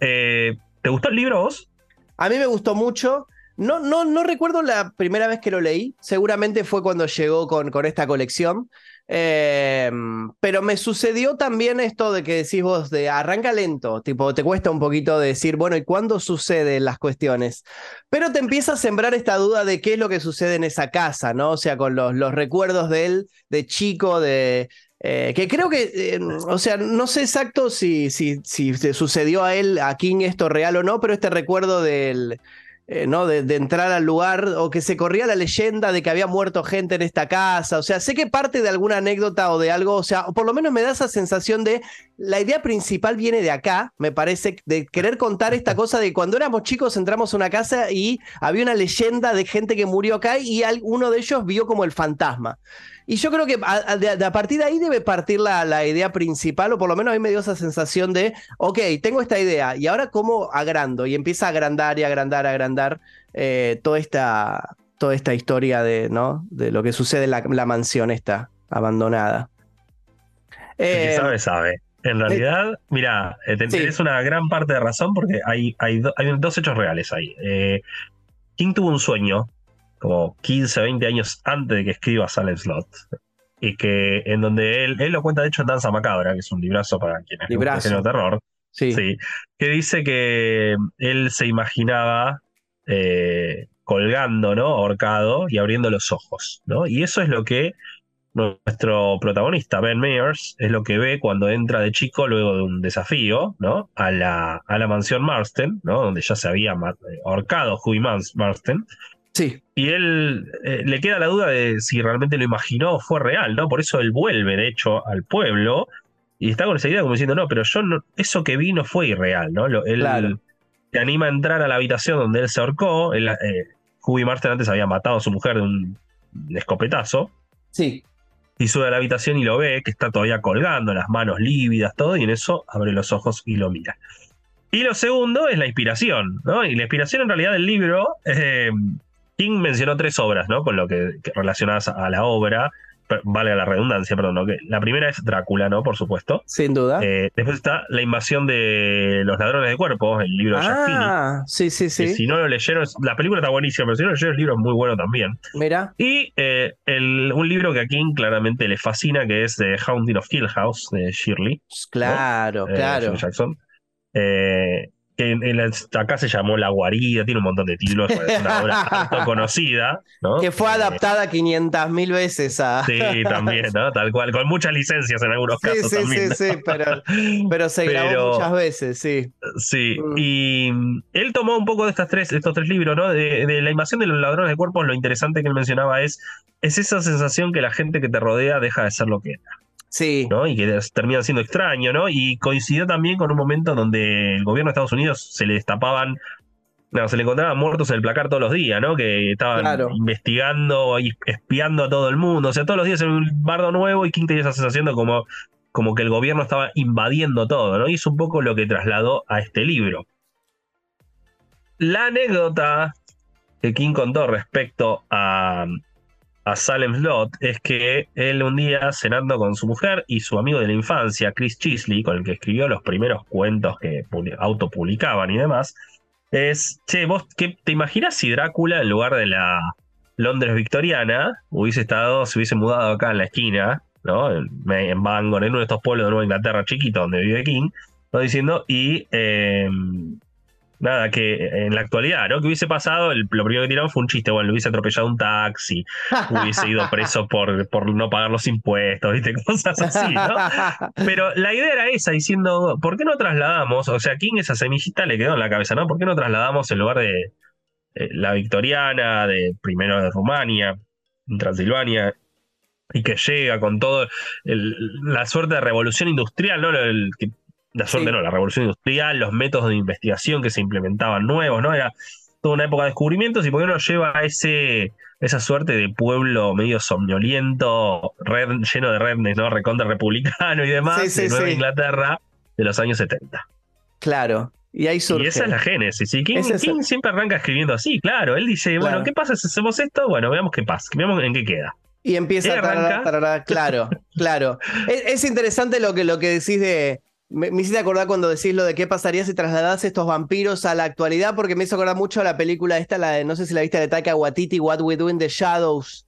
B: Eh, ¿Te gustó el libro vos?
D: A mí me gustó mucho. No, no, no recuerdo la primera vez que lo leí. Seguramente fue cuando llegó con, con esta colección. Eh, pero me sucedió también esto de que decís vos de arranca lento, tipo, te cuesta un poquito de decir, bueno, ¿y cuándo suceden las cuestiones? Pero te empieza a sembrar esta duda de qué es lo que sucede en esa casa, ¿no? O sea, con los, los recuerdos de él, de chico, de, eh, que creo que, eh, o sea, no sé exacto si, si, si sucedió a él, a King esto real o no, pero este recuerdo del, eh, ¿no? De, entrar al lugar o que se corría la leyenda de que había muerto gente en esta casa. O sea, sé que parte de alguna anécdota o de algo, o sea, por lo menos me da esa sensación de la idea principal viene de acá, me parece, de querer contar esta cosa de cuando éramos chicos entramos a una casa y había una leyenda de gente que murió acá y uno de ellos vio como el fantasma. Y yo creo que a, de, a partir de ahí debe partir la, la, idea principal, o por lo menos a mí me dio esa sensación de, ok, tengo esta idea, y ahora cómo agrando, y empieza a agrandar y agrandar, agrandar eh, toda, esta, toda esta historia de, ¿no? de lo que sucede en la, la mansión esta abandonada.
B: Eh, sabe, sabe. En realidad, mira, eh, es una gran parte de razón porque hay, hay, hay dos hechos reales ahí. Eh, King tuvo un sueño como 15, 20 años antes de que escriba Salem Slot. Y que en donde él, él lo cuenta de hecho en Danza Macabra, que es un librazo para quienes librazo. de terror. Sí. sí. Que dice que él se imaginaba eh, colgando, ¿no? Ahorcado y abriendo los ojos, ¿no? Y eso es lo que nuestro protagonista, Ben Meyers, es lo que ve cuando entra de chico luego de un desafío, ¿no? A la, a la mansión Marston, ¿no? Donde ya se había ahorcado Huey Marston.
D: Sí.
B: Y él eh, le queda la duda de si realmente lo imaginó o fue real, ¿no? Por eso él vuelve, de hecho, al pueblo y está con esa idea como diciendo, no, pero yo no, eso que vi no fue irreal, ¿no? él te anima a entrar a la habitación donde él se ahorcó. Él, eh, Marston antes había matado a su mujer de un escopetazo.
D: Sí.
B: Y sube a la habitación y lo ve, que está todavía colgando, las manos lívidas, todo, y en eso abre los ojos y lo mira. Y lo segundo es la inspiración, ¿no? Y la inspiración en realidad del libro, eh, King mencionó tres obras, ¿no? Con lo que, relacionadas a la obra, vale la redundancia, perdón, que la primera es Drácula, ¿no? Por supuesto.
D: Sin duda.
B: Eh, después está La invasión de los ladrones de cuerpos, el libro de
D: Ah, sí, sí, sí.
B: si no lo leyeron, la película está buenísima, pero si no lo leyeron, el libro es muy bueno también.
D: Mira.
B: Y eh, un libro que a King claramente le fascina, que es The Haunting of Hill House, de Shirley.
D: Claro, eh, claro.
B: Jackson. Eh, que acá se llamó La Guarida, tiene un montón de títulos, es una obra conocida. ¿no?
D: Que fue adaptada 500 mil veces a...
B: Sí, también, ¿no? Tal cual, con muchas licencias en algunos casos.
D: Sí,
B: también,
D: sí, sí, pero, pero se grabó muchas veces, sí.
B: Sí, mm. y él tomó un poco de, estas tres, estos tres libros, ¿no? De, de, la invasión de los ladrones de cuerpos, lo interesante que él mencionaba es, es esa sensación que la gente que te rodea deja de ser lo que era.
D: Sí.
B: ¿no? Y que termina siendo extraño, ¿no? Y coincidió también con un momento donde el gobierno de Estados Unidos se le destapaban, no, se le encontraban muertos en el placar todos los días, ¿no? Que estaban investigando y espiando a todo el mundo. O sea, todos los días en un bardo nuevo y King tenía esa sensación de como, como que el gobierno estaba invadiendo todo, ¿no? Y es un poco lo que trasladó a este libro. La anécdota que King contó respecto a, a Salem Slot es que él un día cenando con su mujer y su amigo de la infancia, Chris Chisley, con el que escribió los primeros cuentos que autopublicaban y demás, es, che, vos qué, te imaginas si Drácula en lugar de la Londres victoriana hubiese estado, se hubiese mudado acá en la esquina, ¿no? En, Bangor, en uno de estos pueblos de Nueva Inglaterra chiquito donde vive King, ¿no? Diciendo, y... Em, nada, que en la actualidad, ¿no? Que hubiese pasado, lo primero que tiraron fue un chiste, bueno, le hubiese atropellado un taxi, hubiese ido preso por, por no pagar los impuestos, ¿viste? Cosas así, ¿no? Pero la idea era esa, diciendo, ¿por qué no trasladamos? O sea, King esa semillita le quedó en la cabeza, ¿no? ¿Por qué no trasladamos en lugar de eh, la victoriana, de primero de Rumania, en Transilvania, y que llega con todo la suerte de revolución industrial, ¿no? El, la suerte no, la revolución industrial, los métodos de investigación que se implementaban nuevos, ¿no? Era toda una época de descubrimientos y por qué no lleva a ese, esa suerte de pueblo medio somnoliento, lleno de rednes, ¿no? Recontra republicano y demás, de Nueva Inglaterra de los años 70.
D: Claro. Y ahí surge.
B: Y esa es la génesis. Y King, siempre arranca escribiendo así, claro. Él dice, bueno, ¿qué pasa si hacemos esto? Bueno, veamos qué pasa, veamos en qué queda.
D: Y empieza a claro, claro. es, es, interesante lo que, lo que decís de, me, hiciste acordar cuando decís lo de qué pasaría si trasladas estos vampiros a la actualidad, porque me hizo acordar mucho a la película esta, la de, no sé si la viste de Taika Waititi, What We Do in the Shadows.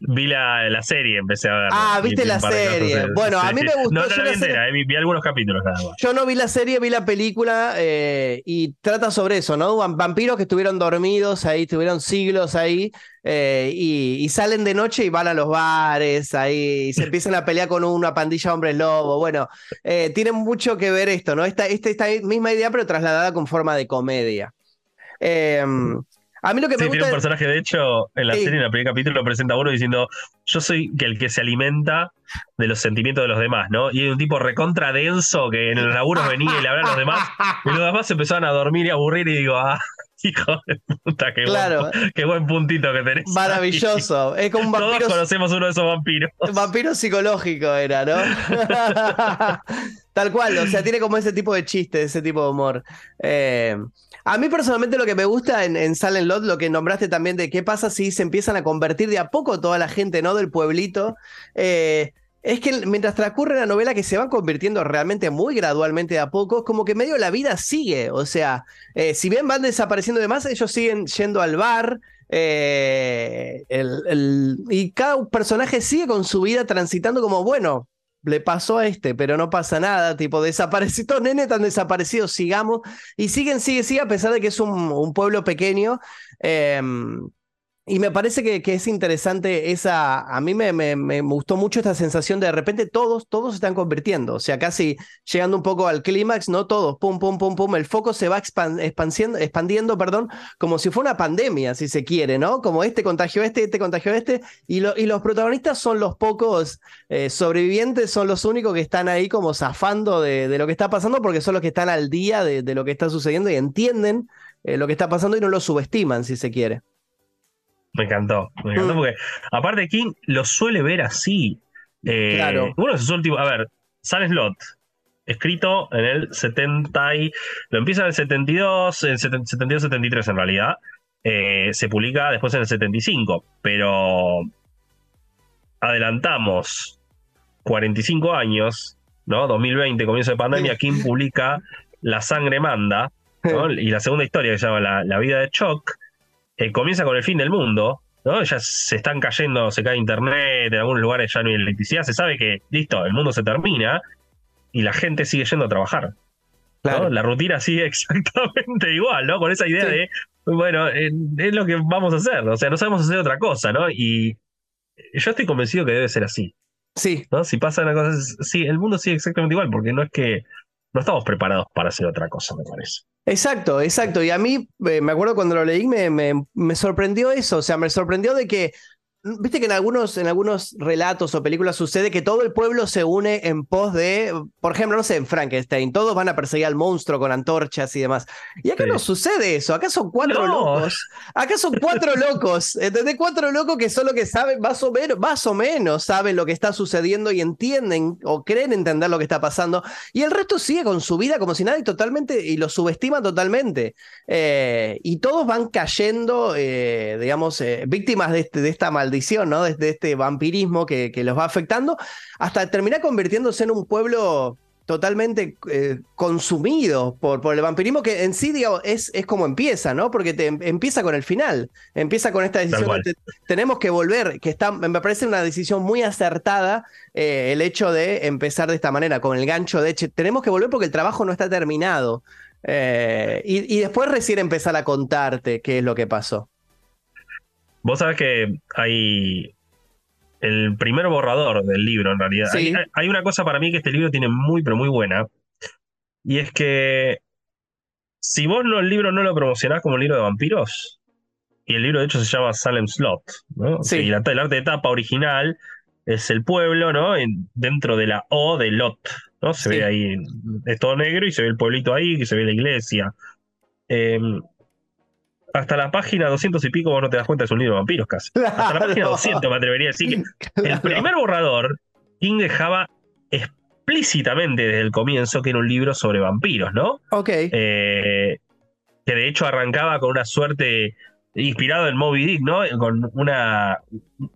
B: Vi la, la, serie, empecé a ver.
D: Ah, viste la serie. Bueno, a mí me gustó.
B: No, no la vi entera, eh, vi, algunos capítulos nada más.
D: Yo no vi la serie, vi la película eh, y trata sobre eso, ¿no? Vampiros que estuvieron dormidos ahí, estuvieron siglos ahí eh, y, salen de noche y van a los bares ahí y se empiezan a pelear con una pandilla de hombres lobo. Bueno, tiene mucho que ver esto, ¿no? Esta, esta, esta misma idea, pero trasladada con forma de comedia. Eh, a mí lo que me
B: sí, tiene un personaje, de hecho, en la serie, en el primer capítulo, lo presenta uno diciendo: Yo soy el que se alimenta de los sentimientos de los demás, ¿no? Y hay un tipo recontra denso que en el laburo venía y le hablaba a los demás, y los demás se empezaban a dormir y a aburrir, y digo, ah, Hijo de puta, qué,
D: Claro.
B: buen, qué buen puntito que tenés.
D: Maravilloso. Es como un
B: Todos
D: vampiro,
B: conocemos uno de esos vampiros.
D: vampiro psicológico, era, ¿no? Tal cual, o sea, tiene como ese tipo de chiste, ese tipo de humor. Eh, a mí personalmente lo que me gusta en, en Silent Lot, lo que nombraste también de qué pasa si se empiezan a convertir de a poco toda la gente, ¿no? Del pueblito. eh, es que mientras transcurre la novela que se van convirtiendo realmente muy gradualmente de a poco, como que medio la vida sigue. O sea, eh, si bien van desapareciendo de más, ellos siguen yendo al bar. eh, el- el- y cada personaje sigue con su vida transitando como, bueno, le pasó a este, pero no pasa nada, tipo, desaparecidos, nene tan desaparecidos, sigamos. Y siguen, sigue, sigue, a pesar de que es un, pueblo pequeño. eh, y me parece que, que es interesante esa, a mí me, me- me gustó mucho esta sensación de de repente todos, todos se están convirtiendo, o sea, casi llegando un poco al clímax, no todos, pum, pum, pum, pum, el foco se va expan- expansiendo- expandiendo, perdón, como si fuera una pandemia, si se quiere, ¿no? Como este contagió este, este contagió este, y, lo- y los protagonistas son los pocos eh, sobrevivientes, son los únicos que están ahí como zafando de, de lo que está pasando, porque son los que están al día de, de lo que está sucediendo y entienden eh, lo que está pasando y no lo subestiman, si se quiere.
B: Me encantó, me encantó
D: Mm.
B: porque aparte King lo suele ver así. Eh,
D: Claro.
B: Uno de sus últimos, a ver, Silent Slot, escrito en el 70 y, lo empieza en el 72, en 72-73 en realidad, eh, se publica después en el 75, pero adelantamos 45 años, ¿no? 2020, comienzo de pandemia. King publica La sangre manda, ¿no? y la segunda historia que se llama La, La vida de Chuck, eh, comienza con el fin del mundo, ¿no? Ya se están cayendo, se cae internet, en algunos lugares ya no hay electricidad, se sabe que, listo, el mundo se termina y la gente sigue yendo a trabajar. ¿no?
D: Claro.
B: La rutina sigue exactamente igual, ¿no? Con esa idea
D: Sí.
B: de, bueno, eh, es lo que vamos a hacer, o sea, no sabemos hacer otra cosa, ¿no? Y yo estoy convencido que debe ser así,
D: Sí,
B: ¿no? Si pasa una cosa, sí, el mundo sigue exactamente igual, porque no es que no estamos preparados para hacer otra cosa, me parece.
D: Exacto, exacto. Y a mí, eh, me acuerdo cuando lo leí, me, me- me sorprendió eso. O sea, me sorprendió de que, viste que en algunos, en algunos relatos o películas sucede que todo el pueblo se une en pos de, por ejemplo, no sé, en Frankenstein, todos van a perseguir al monstruo con antorchas y demás. Y acá
B: Sí.
D: no sucede eso. Acá son cuatro
B: No.
D: locos. Acá son cuatro locos. ¿Entendés? Cuatro locos que son los que saben, más o menos, más o menos saben lo que está sucediendo y entienden o creen entender lo que está pasando. Y el resto sigue con su vida como si nada y totalmente, y lo subestima totalmente. Eh, y todos van cayendo, eh, digamos, eh, víctimas de, este- de esta maldición, ¿no? De, de este vampirismo que, que los va afectando, hasta terminar convirtiéndose en un pueblo totalmente eh, consumido por, por el vampirismo, que en sí, digamos, es, es como empieza, ¿no? Porque te, em- empieza con el final, empieza con esta decisión de tenemos que volver, que está, me parece una decisión muy acertada eh, el hecho de empezar de esta manera, con el gancho de, che, tenemos que volver porque el trabajo no está terminado. Eh, y, y después recién empezar a contarte qué es lo que pasó.
B: Vos sabés que hay el primer borrador del libro, en realidad.
D: Sí.
B: Hay, hay una cosa para mí que este libro tiene muy, pero muy buena. Y es que si vos no, el libro no lo promocionás como un libro de vampiros, y el libro de hecho se llama Salem Slot, ¿no?
D: Sí.
B: Y la- el arte de tapa original es el pueblo, ¿no? En- dentro de la O de Lot, ¿no? Se
D: Sí.
B: ve ahí, es todo negro y se ve el pueblito ahí, que se ve la iglesia. Eh, hasta la página 200 y pico vos no te das cuenta, es un libro de vampiros casi. Hasta la página
D: Claro.
B: 200 me atrevería a decir que el primer borrador, King dejaba explícitamente desde el comienzo que era un libro sobre vampiros, ¿no?
D: Ok.
B: Eh, que de hecho arrancaba con una suerte inspirado en Moby Dick, ¿no? Con una,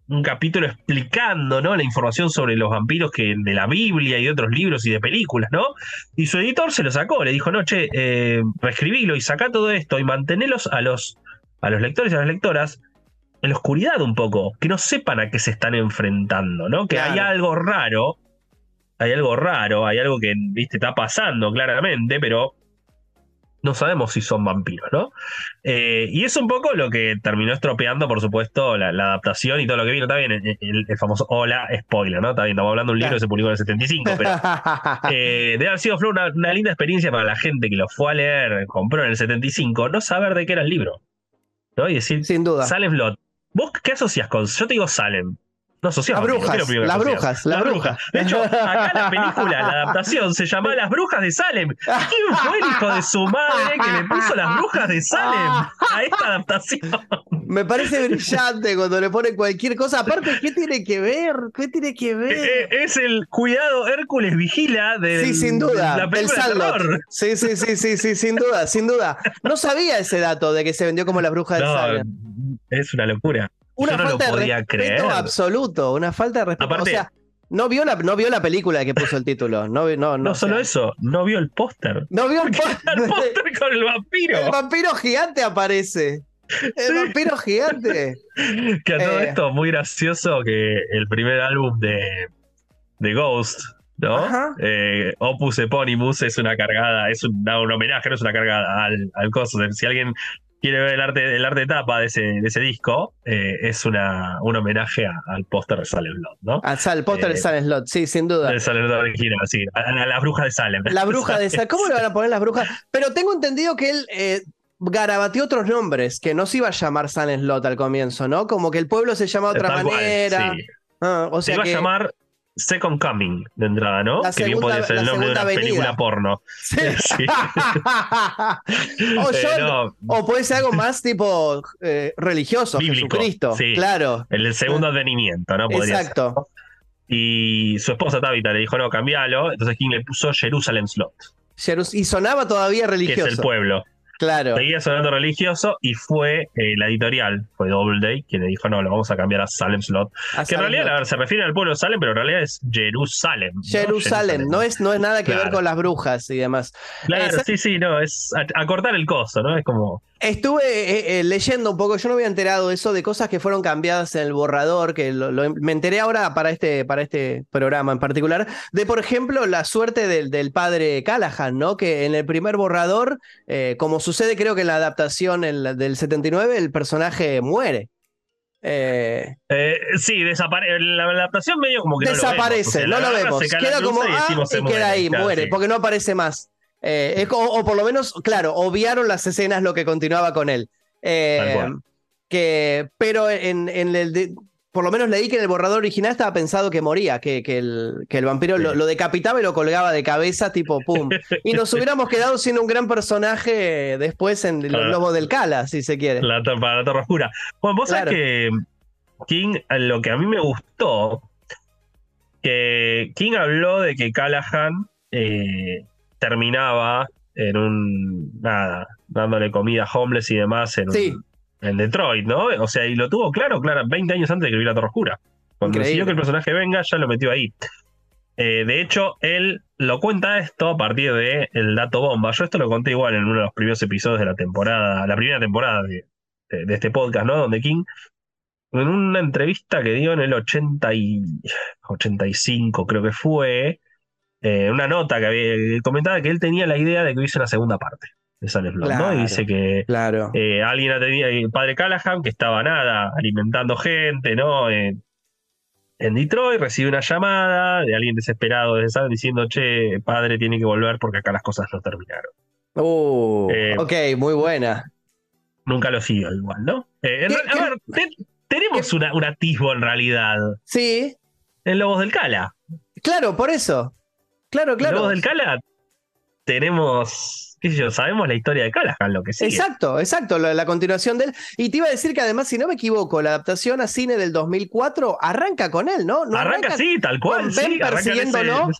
B: un capítulo explicando, ¿no? La información sobre los vampiros que de la Biblia y de otros libros y de películas, ¿no? Y su editor se lo sacó, le dijo, no, che, eh, reescribilo y saca todo esto y mantenelos a los, a los lectores y a las lectoras en la oscuridad un poco, que no sepan a qué se están enfrentando, ¿no? Que hay
D: Claro.
B: algo raro, hay algo raro, hay algo que, viste, está pasando claramente, pero no sabemos si son vampiros, ¿no? Eh, y es un poco lo que terminó estropeando, por supuesto, la, la adaptación y todo lo que vino. Está bien, el, famoso hola, spoiler, ¿no? Está bien, estamos hablando de un libro que se publicó en el 75, pero eh, debe haber sido una linda experiencia para la gente que lo fue a leer, compró en el 75, no saber de qué era el libro. ¿no? Y decir,
D: Sin duda.
B: Salem Lot. ¿Vos qué asocias con.? Yo te digo Salem. No asociamos.
D: Las brujas,
B: ¿qué es lo primero que
D: las brujas, las brujas.
B: De hecho, acá la película, la adaptación, se llamaba Las Brujas de Salem. ¿Quién fue el hijo de su madre que le puso Las Brujas de Salem a esta adaptación?
D: Me parece brillante cuando le ponen cualquier cosa. Aparte, ¿qué tiene que ver? ¿Qué tiene que
B: Eh,
D: ver?
B: Es el cuidado Hércules vigila de
D: Sí, sin duda.
B: la película de terror.
D: Sí, sí, sí, sí, sí, sin duda, sin duda. No sabía ese dato de que se vendió como la bruja del Salem.
B: Es una locura.
D: Una
B: no lo
D: falta de
B: podía
D: respeto
B: creer.
D: absoluto, una falta de respeto.
B: Aparte-
D: o sea, no vio la, no vio la película que puso el título. No, no, no,
B: No,
D: o
B: solo
D: sea,
B: eso, no vio el póster.
D: No vio el,
B: póster con el vampiro.
D: el vampiro gigante aparece. El
B: Sí.
D: vampiro gigante.
B: Que a todo
D: Eh.
B: esto, muy gracioso que el primer álbum de, de Ghost, ¿no? Eh, Opus Eponymous es una cargada, es un, da un homenaje, no es una cargada al, al coso. Si alguien quiere ver el arte, el arte de tapa de ese, de ese disco, eh, es una, un homenaje a- al póster de Salem Lot, ¿no?
D: Ah, Sal, el póster de
B: Eh,
D: Silent Slot, sí, sin duda.
B: Del Salem Lot original, sí, a, a la bruja de Salem.
D: La bruja de Sal. ¿Cómo le van a poner las brujas? Pero tengo entendido que él eh, garabateó otros nombres, que no se iba a llamar Silent Slot al comienzo, ¿no? Como que el pueblo se llama de otra
B: cual,
D: manera.
B: sí.
D: Ah, o
B: Se
D: sea
B: iba
D: que...
B: a llamar Second Coming de entrada, ¿no? Que bien podría ser el nombre de una película porno.
D: Sí.
B: Sí.
D: o,
B: Eh,
D: yo-
B: no,
D: o puede ser algo más tipo eh, religioso,
B: Bíblico,
D: Jesucristo.
B: sí.
D: Claro.
B: el segundo advenimiento, ¿no? Podría ser.
D: Exacto.
B: Y su esposa Tabitha le dijo, no, cambialo. Entonces King le puso Jerusalem Slot,
D: Y sonaba todavía
B: que
D: religioso.
B: es el pueblo.
D: Claro.
B: Seguía sonando religioso y fue eh, la editorial, fue Doubleday, quien le dijo, no, lo vamos a cambiar a Salem Slot.
D: A
B: Que en realidad
D: Slot.
B: a ver, se refiere al pueblo de Salem, pero en realidad es Jerusalem. ¿no?
D: Jerusalén, no es, no es nada que ver con las brujas y demás.
B: Claro,
D: Eh,
B: sí, sí, no, es acortar el costo, ¿no? Es como...
D: Estuve eh, eh, leyendo un poco, yo no había enterado de eso, de cosas que fueron cambiadas en el borrador, que lo- lo- me enteré ahora para este, para este programa en particular, de por ejemplo la suerte del, del padre Callahan, ¿no? Que en el primer borrador, eh, como sucede creo que en la adaptación en la- del 79, el personaje muere. Eh,
B: Eh, sí, desaparece. La, adaptación medio como que
D: desaparece,
B: no lo vemos.
D: Queda como,
B: y
D: ah, y queda ahí, muere, porque no aparece más. Eh, es o por lo menos, claro, obviaron las escenas lo que continuaba con él. Eh, que, pero en, en el de- por lo menos leí que en el borrador original estaba pensado que moría, que, que el, que el vampiro lo,
B: Sí.
D: lo decapitaba y lo colgaba de cabeza, tipo pum. Y nos hubiéramos quedado siendo un gran personaje después en Los
B: Claro.
D: Lobos del Cala, si se quiere.
B: La, para la Torre Oscura. Bueno, vos
D: Claro.
B: sabés que King, lo que a mí me gustó, que King habló de que Callahan eh, terminaba en un. Nada, dándole comida a homeless y demás en, un-
D: Sí.
B: en Detroit, ¿no? O sea, y lo tuvo claro, claro, 20 años antes de escribir La Torre Oscura. Cuando
D: Increíble.
B: decidió que el personaje venga, ya lo metió ahí. Eh, de hecho, él lo cuenta esto a partir de el dato bomba. Yo esto lo conté igual en uno de los primeros episodios de la temporada, la primera temporada de, de- de este podcast, ¿no? Donde King, en una entrevista que dio en el 80 y 85, creo que fue, eh, una nota que había, comentaba que él tenía la idea de que hubiese una segunda parte de Silent Blood, ¿no?
D: Claro.
B: Y dice que
D: Claro.
B: eh, alguien tenía, el padre Callahan, que estaba nada, alimentando gente, ¿no? Eh, en Detroit recibe una llamada de alguien desesperado San diciendo, che, padre tiene que volver porque acá las cosas no terminaron.
D: Uh,
B: eh,
D: ok, muy buena.
B: Nunca lo siguió igual, ¿no? En
D: ¿Qué-
B: re- a
D: qué-
B: ver, te- tenemos una, un atisbo en realidad
D: Sí,
B: en Lobos del Cala.
D: claro, por eso. Claro, claro.
B: Lobos del Cala tenemos, qué sé yo, sabemos la historia de Callahan, lo que sigue.
D: Exacto, exacto, la, la continuación de él. Y te iba a decir que además, si no me equivoco, la adaptación a cine del 2004 arranca con él, ¿no? ¿No
B: arranca así, tal cual.
D: con
B: sí,
D: Ben
B: arranca en ese-
D: persiguiéndolo?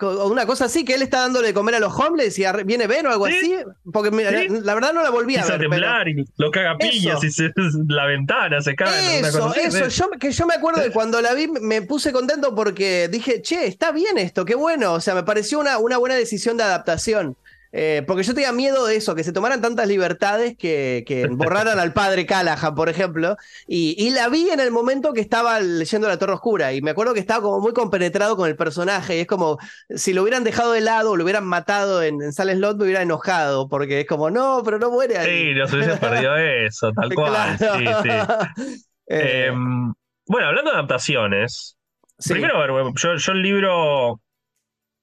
D: Una cosa así, que él está dándole de comer a los homeless y viene Ben o algo
B: Sí.
D: así. Porque mira,
B: Sí.
D: la, la verdad no la volví a ver.
B: temblar y lo caga
D: Eso.
B: y se, la ventana se cae.
D: Eso,
B: cosa
D: eso, yo, que yo me acuerdo de cuando la vi me puse contento porque dije, che, está bien esto, qué bueno, o sea, me pareció una, una buena decisión de adaptación. Eh, porque yo tenía miedo de eso, que se tomaran tantas libertades que, que borraran al padre Callahan, por ejemplo, y, y la vi en el momento que estaba leyendo La Torre Oscura, y me acuerdo que estaba como muy compenetrado con el personaje, y es como, si lo hubieran dejado de lado o lo hubieran matado en, en Silent Slot, me hubiera enojado, porque es como, no, pero no muere ahí.
B: Sí, nos hubiese perdido eso, tal cual.
D: Claro.
B: Sí, sí.
D: Eh,
B: Em, bueno, hablando de adaptaciones,
D: sí.
B: primero, yo, yo el libro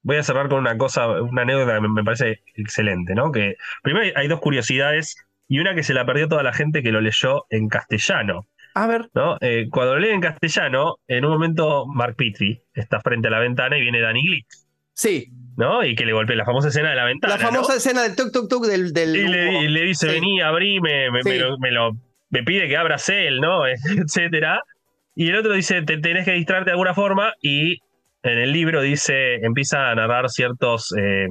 B: voy a cerrar con una cosa, una anécdota que me, parece excelente, ¿no? Que primero hay, dos curiosidades y una que se la perdió toda la gente que lo leyó en castellano.
D: A ver.
B: ¿no? Eh, cuando lo lee en castellano, en un momento Mark Petrie está frente a la ventana y viene Danny Glick,
D: Sí,
B: ¿no? Y que le golpea la famosa escena de la ventana.
D: la famosa
B: ¿no?
D: escena del tuk tuk tuk del. del
B: Y le, y le dice,
D: Sí.
B: vení, abrí, me, me, me
D: Sí.
B: lo, me lo- me pide que abras él, ¿no? Etcétera. Y el otro dice, te tenés que distraerte de alguna forma. Y en el libro dice, empieza a narrar ciertos eh,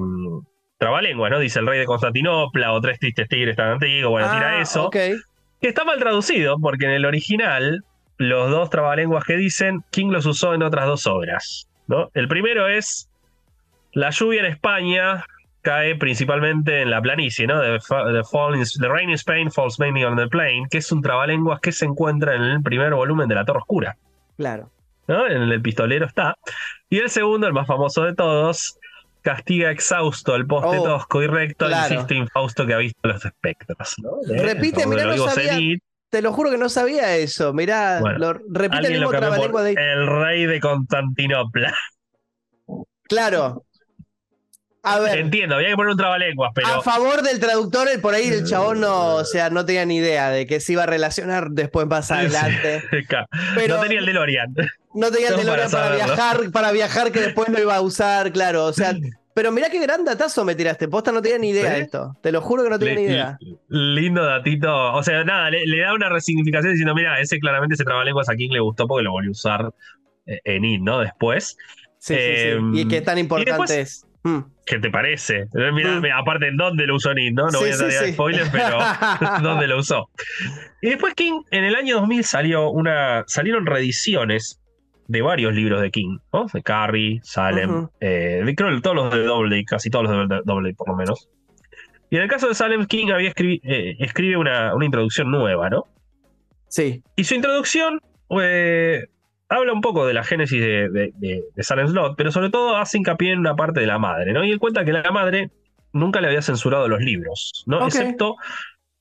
B: trabalenguas, ¿no? Dice el rey de Constantinopla o tres tristes tigres tan antiguos. Bueno, tira
D: Ah,
B: eso. Que está mal traducido, porque en el original, los dos trabalenguas que dicen, King los usó en otras dos obras. ¿no? El primero es La lluvia en España cae principalmente en la planicie, ¿no? The, the fall in- the rain in Spain falls mainly on the plain, que es un trabalenguas que se encuentra en el primer volumen de La Torre Oscura.
D: Claro.
B: ¿No? En el pistolero está. Y el segundo, el más famoso de todos, castiga exhausto el poste
D: Oh,
B: tosco y recto al
D: claro.
B: insisto infausto que ha visto los espectros. ¿no?
D: Repite, mirá, no
B: Rodrigo
D: sabía.
B: Zenit.
D: Te lo juro que no sabía eso. Mirá,
B: Bueno,
D: lo, repite el mismo
B: lo
D: trabalengua de.
B: el rey de Constantinopla.
D: Claro. A ver.
B: Entiendo, había que poner un trabalenguas, pero
D: A favor del traductor, el- por ahí el chabón no, o sea, no tenía ni idea de que se iba a relacionar después más adelante. Pero
B: no tenía el DeLorean.
D: no tenía el DeLorean
B: para
D: para, viajar, para viajar que después lo iba a usar, claro. O sea, pero mirá qué gran datazo me tiraste. Posta no tenía ni idea de esto. Te lo juro que no tenía ni idea.
B: Lindo datito. O sea, nada, le, le da una resignificación diciendo, mira, ese claramente ese trabalenguas a King le gustó porque lo volvió a usar eh, en IT, ¿no? Después.
D: Sí, sí, sí.
B: Em,
D: Y qué tan importante
B: después-
D: es. Mm.
B: ¿Qué te parece? Eh, Mira,
D: Mm.
B: aparte, ¿en dónde lo usó en IT, no? No
D: Sí,
B: voy a
D: sí,
B: dar
D: sí.
B: spoilers, pero ¿dónde lo usó? Y después King, en el año 2000 salió una, salieron reediciones de varios libros de King, ¿no? De Carrie, Salem, eh, de- creo que todos los de Doubleday, casi todos los de Doubleday por lo menos. Y en el caso de Salem, King había eh, escribe una, una introducción nueva, ¿no?
D: Sí.
B: Y su introducción eh, habla un poco de la génesis de, de, de- de Salem Slot, pero sobre todo hace hincapié en una parte de la madre, ¿no? Y él cuenta que la madre nunca le había censurado los libros, ¿no?
D: Ok.
B: Excepto,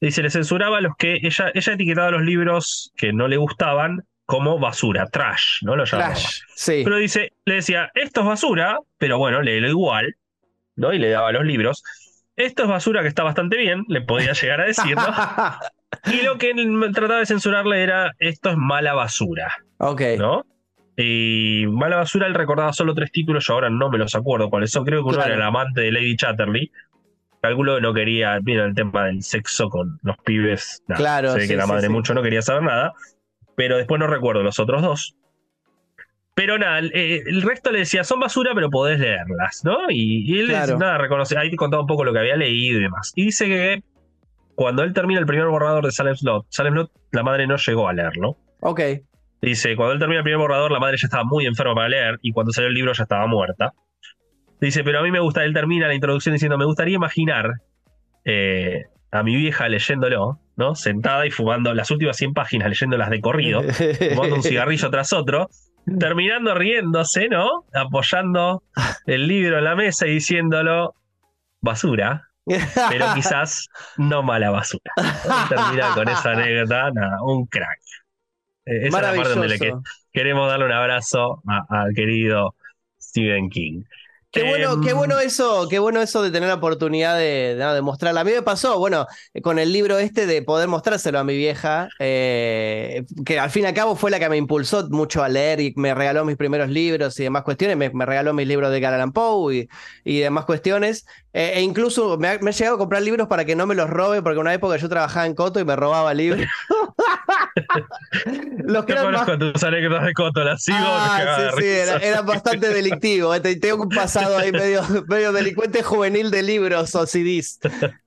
B: dice, le censuraba los que ella, ella etiquetaba los libros que no le gustaban como basura, trash, ¿no? Lo llamaba.
D: Trash. Sí.
B: Pero dice, le decía, esto es basura, pero bueno, léelo igual, ¿no? Y le daba los libros. Esto es basura que está bastante bien, le podía llegar a decir, ¿no? Y lo que él trataba de censurarle era, esto es mala basura,
D: ok.
B: ¿no? Y mala basura, él recordaba solo tres títulos, yo ahora no me los acuerdo cuáles son. Creo que uno
D: Claro.
B: era el amante de Lady Chatterley. Calculo que no quería, mira el tema del sexo con los pibes. nada,
D: Claro, sí,
B: que la madre
D: sí.
B: mucho no quería saber nada. Pero después no recuerdo los otros dos. Pero nada, el, eh, el resto le decía, son basura, pero podés leerlas, ¿no? Y, y él
D: Claro.
B: nada, reconoce, ahí te contaba un poco lo que había leído y demás. Y dice que cuando él termina el primer borrador de Salem Slot, Salem Slot, la madre no llegó a leerlo.
D: Ok.
B: Dice, cuando él termina el primer borrador, la madre ya estaba muy enferma para leer y cuando salió el libro ya estaba muerta. Dice, pero a mí me gusta, él termina la introducción diciendo, me gustaría imaginar eh, a mi vieja leyéndolo, ¿no? Sentada y fumando las últimas 100 páginas, leyéndolas de corrido, fumando un cigarrillo tras otro, terminando riéndose, ¿no? Apoyando el libro en la mesa y diciéndolo, basura, pero quizás no mala basura. Termina con esa anécdota, nada, un crack. Eh, Esa es la parte donde le que- queremos darle un abrazo al querido Stephen King.
D: Qué bueno, qué
B: Em,
D: bueno eso, qué bueno eso de tener la oportunidad de, de, de mostrarla. A mí me pasó, bueno, con el libro este de poder mostrárselo a mi vieja, eh, que al fin y al cabo fue la que me impulsó mucho a leer y me regaló mis primeros libros y demás cuestiones. Me, me regaló mis libros de Edgar Allan Poe y, y demás cuestiones. Eh, e incluso me ha, me ha llegado a comprar libros para que no me los robe, porque una época yo trabajaba en Coto y me robaba libros. los que
B: Yo
D: eran más
B: conozco tus anécdotas de Coto, las sigo.
D: Ah, sí, sí, era, era bastante delictivo. eh, te- Tengo un pasado ahí medio, medio delincuente juvenil de libros o CDs.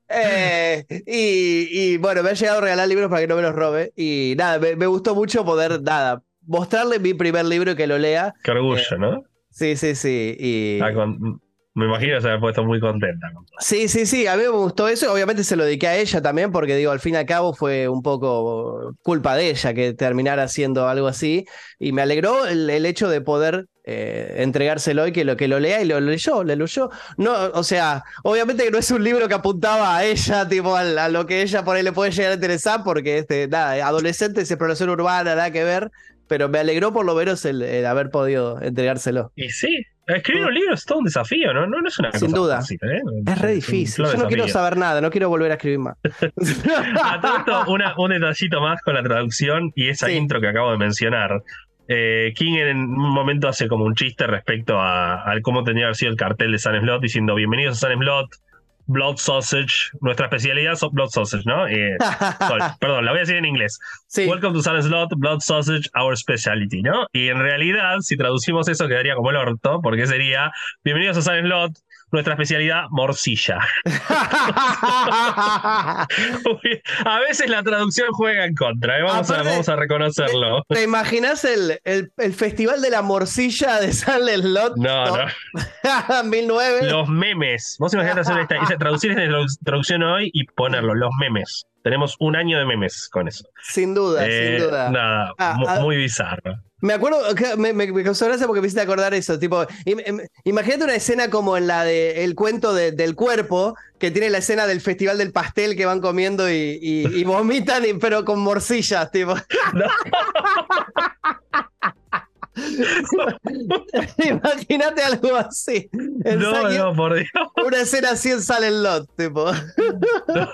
D: Eh, y, y, bueno, me ha llegado a regalar libros para que no me los robe. Y nada, me, me gustó mucho poder, nada, mostrarle mi primer libro y que lo lea.
B: Qué orgullo, ¿no?
D: Sí, sí, sí. Y...
B: Ah, con- me imagino que se había puesto muy contenta.
D: Sí, sí, sí, a mí me gustó eso. Obviamente se lo dediqué a ella también, porque digo, al fin y al cabo fue un poco culpa de ella que terminara haciendo algo así. Y me alegró el, el hecho de poder eh, entregárselo y que lo, que lo lea y lo leyó, le leyó. No, o sea, obviamente que no es un libro que apuntaba a ella, tipo, al- a, lo que ella por ahí le puede llegar a interesar, porque este, nada, adolescentes, exploración urbana, nada que ver. Pero me alegró por lo menos el, el haber podido entregárselo.
B: Y sí, Escribir un libro es todo un desafío, ¿no? No, no es una
D: Sin
B: cosa
D: duda.
B: fácil, ¿eh?
D: Es re difícil. Yo no quiero saber nada, no quiero volver a escribir más.
B: A todo esto, una- un detallito más con la traducción y esa
D: Sí.
B: intro que acabo de mencionar. Eh, King en un momento hace como un chiste respecto a, a cómo tenía que haber sido el cartel de San Slot, diciendo bienvenidos a San Slot, Blood Sausage, nuestra especialidad es Blood Sausage, ¿no? Eh, sorry, perdón, la voy a decir en inglés.
D: sí.
B: Welcome to Sun Slot, Blood Sausage, our specialty, ¿no? Y en realidad, si traducimos eso, quedaría como el orto, porque sería Bienvenidos a Sun Slot, nuestra especialidad, morcilla. a veces la traducción juega en contra, ¿eh? vamos, a,
D: Aparte-
B: vamos a reconocerlo.
D: ¿Te imaginas el, el, el festival de la morcilla de San Slot?
B: No, no.
D: 1009.
B: Los memes. Vos imaginate hacer esta, traducir esta traducción hoy y ponerlo, los memes. Tenemos un año de memes con eso.
D: Sin duda,
B: Eh,
D: sin duda.
B: Nada,
D: Ah, ah.
B: muy bizarro.
D: Me acuerdo, me, me, me causó gracia porque me hiciste acordar eso. Tipo, im- im- imagínate una escena como en la de el cuento de- del cuerpo, que tiene la escena del festival del pastel que van comiendo y, y- y vomitan, y- pero con morcillas, tipo.
B: No.
D: Imagínate algo así.
B: No, no, por Dios.
D: Una escena así en Silent Lot, tipo.
B: No,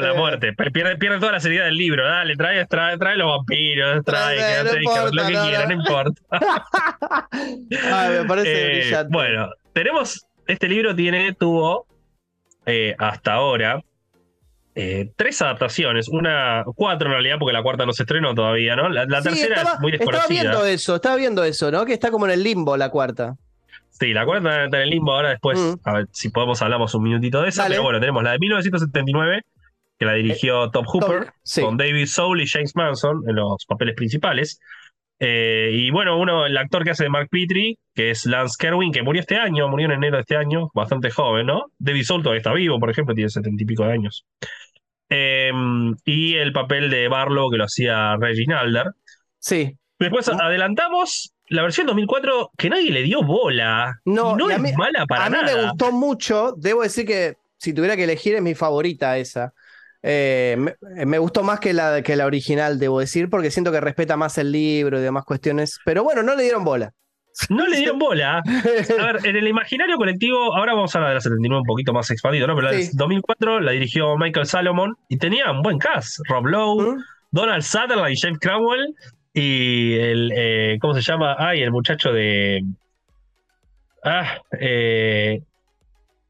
B: la
D: Eh.
B: muerte. Pierde, pierde toda la seriedad del libro. Dale, trae, trae, trae los vampiros, trae,
D: Trae, no importa,
B: lo que
D: no,
B: quieras,
D: no.
B: no importa.
D: Ay, me parece
B: Eh,
D: brillante.
B: bueno, tenemos. Este libro tiene, tuvo eh, hasta ahora eh, tres adaptaciones. Una, cuatro en realidad, porque la cuarta no se estrenó todavía, ¿no? La, la
D: Sí,
B: tercera
D: estaba,
B: es muy
D: estaba
B: desconocida.
D: viendo eso, estaba viendo eso, ¿no? Que está como en el limbo la cuarta.
B: Sí, la cuarta está en el limbo. Ahora después,
D: Mm.
B: a ver si podemos hablamos un minutito de esa.
D: Dale.
B: Pero bueno, tenemos la de 1979, que la dirigió Top Hooper.
D: Tom- sí.
B: con David Soul y James Manson en los papeles principales. Eh, y bueno, uno, el actor que hace de Mark Petrie, que es Lance Kerwin, que murió este año, murió en enero de este año, bastante joven, ¿no? David Soul todavía está vivo, por ejemplo, tiene setenta y pico de años. Eh, y el papel de Barlow, que lo hacía Reggie Alder.
D: Sí.
B: Después
D: ¿No?
B: adelantamos la versión 2004, que nadie le dio bola.
D: No,
B: y no es
D: mí-
B: mala para
D: a mí
B: nada.
D: me gustó mucho. Debo decir que si tuviera que elegir es mi favorita esa. Eh, me, me gustó más que la, que la original, debo decir, porque siento que respeta más el libro y demás cuestiones. Pero bueno, no le dieron bola.
B: No le dieron bola. A ver, en el imaginario colectivo, ahora vamos a hablar de la 79 un poquito más expandido, ¿no? Pero la
D: Sí.
B: de 2004 la dirigió Michael Salomon y tenía un buen cast. Rob Lowe,
D: ¿Mm?
B: Donald Sutherland y James Cromwell y el, eh, ¿cómo se llama? Ay, el muchacho de... Ah, eh,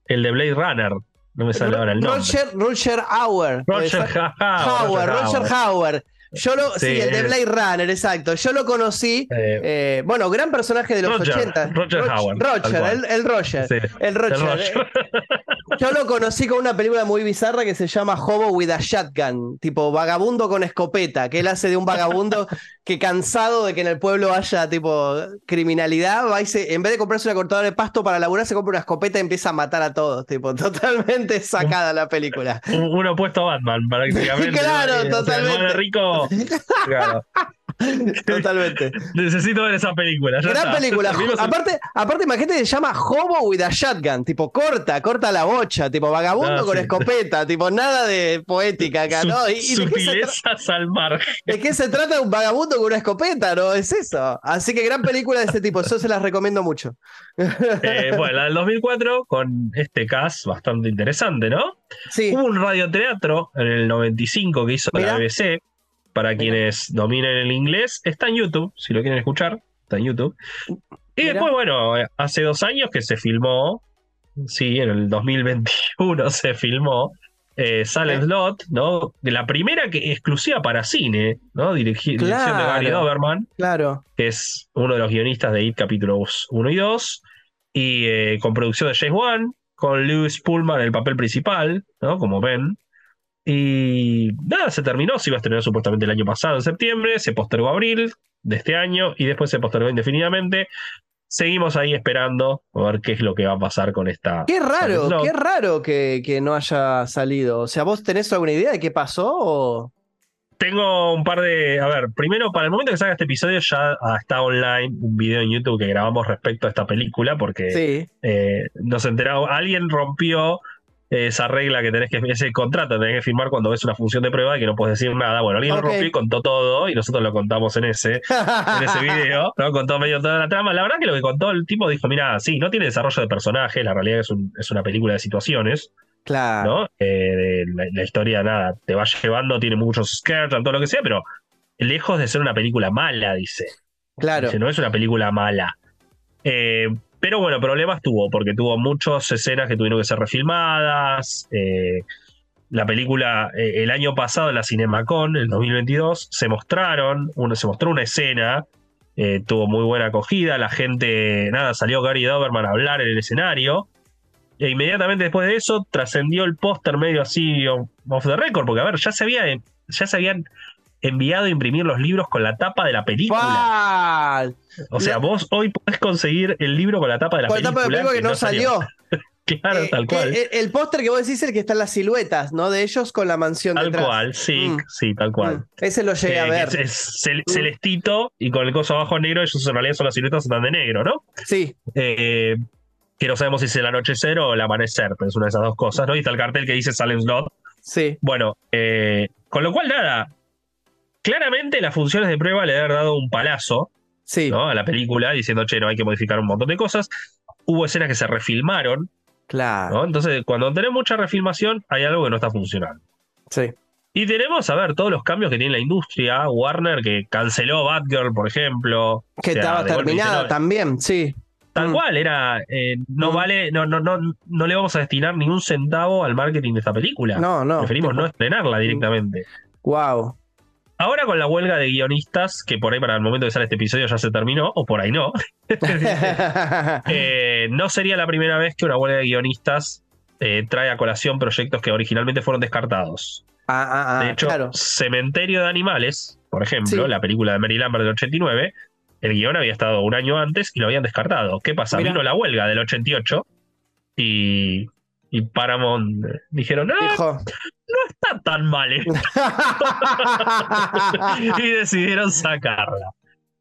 B: el de Blade Runner. No me sale ahora el nombre.
D: Roger, Roger Hauer.
B: Roger
D: Hauer, Roger Hauer. Yo lo, sí,
B: Sí,
D: el de
B: eh.
D: Blade Runner, exacto. Yo lo conocí.
B: Eh,
D: eh, bueno, gran personaje de los
B: Roger,
D: 80.
B: Roger Hauer, tal
D: Roger, el, el Roger.
B: sí,
D: El Roger.
B: el Roger.
D: Yo lo conocí con una película muy bizarra que se llama Hobo with a Shotgun, tipo vagabundo con escopeta, que él hace de un vagabundo que cansado de que en el pueblo haya tipo criminalidad, va y se- en vez de comprarse una cortadora de pasto para laburar, se compra una escopeta y empieza a matar a todos, tipo totalmente sacada la película.
B: Un, un opuesto a Batman, prácticamente.
D: Claro,
B: ¿no? Eh, o sea, el
D: totalmente.
B: rico. Claro.
D: Totalmente.
B: Necesito ver esa película.
D: Gran
B: está.
D: película. Aparte, aparte, imagínate que se llama Hobo with a Shotgun, tipo corta, corta la bocha, tipo vagabundo
B: Ah,
D: con
B: sí.
D: escopeta, tipo nada de poética acá,
B: Su-
D: ¿no? ¿Y, de
B: sutilezas al margen.
D: ¿De qué se trata un vagabundo con una escopeta? No es eso. Así que gran película de ese tipo. Yo se las recomiendo mucho.
B: Eh, bueno, la del 2004 con este cast bastante interesante, ¿no?
D: Sí.
B: Hubo un radioteatro en el 95 que hizo la BBC. Para quienes dominen el inglés, está en YouTube, si lo quieren escuchar, está en YouTube. Y
D: Mira.
B: después, bueno, hace dos años que se filmó, sí, en el 2021 se filmó eh, Silent
D: Eh.
B: Lot, ¿no? De la primera que exclusiva para cine, ¿no? Dirigi- Dirección de Gary
D: Claro.
B: Doberman,
D: Claro.
B: que es uno de los guionistas de It capítulos 1 y 2, y eh, con producción de James Wan, con Lewis Pullman en el papel principal, ¿no? Como Ben. Y nada, se terminó, se iba a estrenar supuestamente el año pasado, en septiembre, se postergó a abril de este año y después se postergó indefinidamente. Seguimos ahí esperando a ver qué es lo que va a pasar con esta.
D: Qué raro,
B: Silent Lot.
D: qué raro que, que no haya salido. O sea, ¿vos tenés alguna idea de qué pasó? O...
B: Tengo un par de. A ver, primero, para el momento que salga este episodio, ya ah, está online un video en YouTube que grabamos respecto a esta película, porque
D: Sí.
B: eh, nos enteramos. Alguien rompió esa regla que tenés que, ese contrato que tenés que firmar cuando ves una función de prueba y que no puedes decir nada. Bueno, alguien
D: Ok.
B: lo rompió y contó todo y nosotros lo contamos en ese, en ese video, ¿no? Contó medio toda la trama. La verdad que lo que contó el tipo dijo, mira, sí, no tiene desarrollo de personajes, la realidad es, un- es una película de situaciones,
D: Claro.
B: ¿no? Eh, la, la historia, nada, te va llevando, tiene muchos scares, todo lo que sea, pero lejos de ser una película mala, dice.
D: Claro.
B: Dice, no es una película mala. Eh, pero bueno, problemas tuvo, porque tuvo muchas escenas que tuvieron que ser refilmadas. eh, la película, eh, el año pasado en la Cinemacon, el 2022, se mostraron, uno, se mostró una escena, eh, tuvo muy buena acogida, la gente, nada, salió Gary Doberman a hablar en el escenario. E inmediatamente después de eso trascendió el póster medio así off the record, porque a ver, ya se, había, ya se habían enviado a imprimir los libros con la tapa de la película.
D: ¡Pah!
B: O sea,
D: La-
B: vos hoy podés conseguir el libro con la tapa de la
D: Con la
B: película.
D: tapa de película que no salió.
B: Claro,
D: Eh,
B: tal
D: que
B: cual.
D: El, el póster que vos decís es el que está en las siluetas, ¿no? De ellos con la mansión
B: tal
D: detrás.
B: cual, sí,
D: Mm.
B: sí, tal cual.
D: Mm, Ese lo llegué a
B: Eh,
D: ver.
B: Es, es cel-
D: Mm.
B: celestito y con el coso abajo negro, ellos en realidad son las siluetas están de negro, ¿no?
D: Sí,
B: Eh, que no sabemos si es el anochecer o el amanecer, pero es una de esas dos cosas, ¿no? Y está el cartel que dice Salem Slot.
D: sí.
B: Bueno, con lo cual, nada. Claramente las funciones de prueba le haber dado un palazo
D: Sí,
B: ¿no? a la película, diciendo, che, no hay que modificar un montón de cosas. Hubo escenas que se refilmaron,
D: claro.
B: ¿no? Entonces, cuando tenés mucha refilmación, hay algo que no está funcionando.
D: Sí.
B: Y tenemos, a ver, todos los cambios que tiene la industria. Warner que canceló Batgirl, por ejemplo.
D: Que
B: O sea,
D: estaba terminada
B: no,
D: también, sí.
B: Tal
D: Mm.
B: cual, era. eh, no
D: Mm.
B: vale, no, no, no, no le vamos a destinar ni un centavo al marketing de esta película.
D: No, no.
B: Preferimos no estrenarla directamente.
D: Wow.
B: Ahora con la huelga de guionistas, que por ahí para el momento de sale este episodio ya se terminó, o por ahí no, eh, no sería la primera vez que una huelga de guionistas eh, trae a colación proyectos que originalmente fueron descartados.
D: Ah, ah, ah,
B: De hecho,
D: claro.
B: Cementerio de Animales, por ejemplo,
D: Sí.
B: la película de Mary Lambert del 89, el guion había estado un año antes y lo habían descartado. ¿Qué pasa?
D: Mirá.
B: Vino la huelga del 88 y, y Paramount eh, dijeron, no. No está tan mal esto", y decidieron sacarla.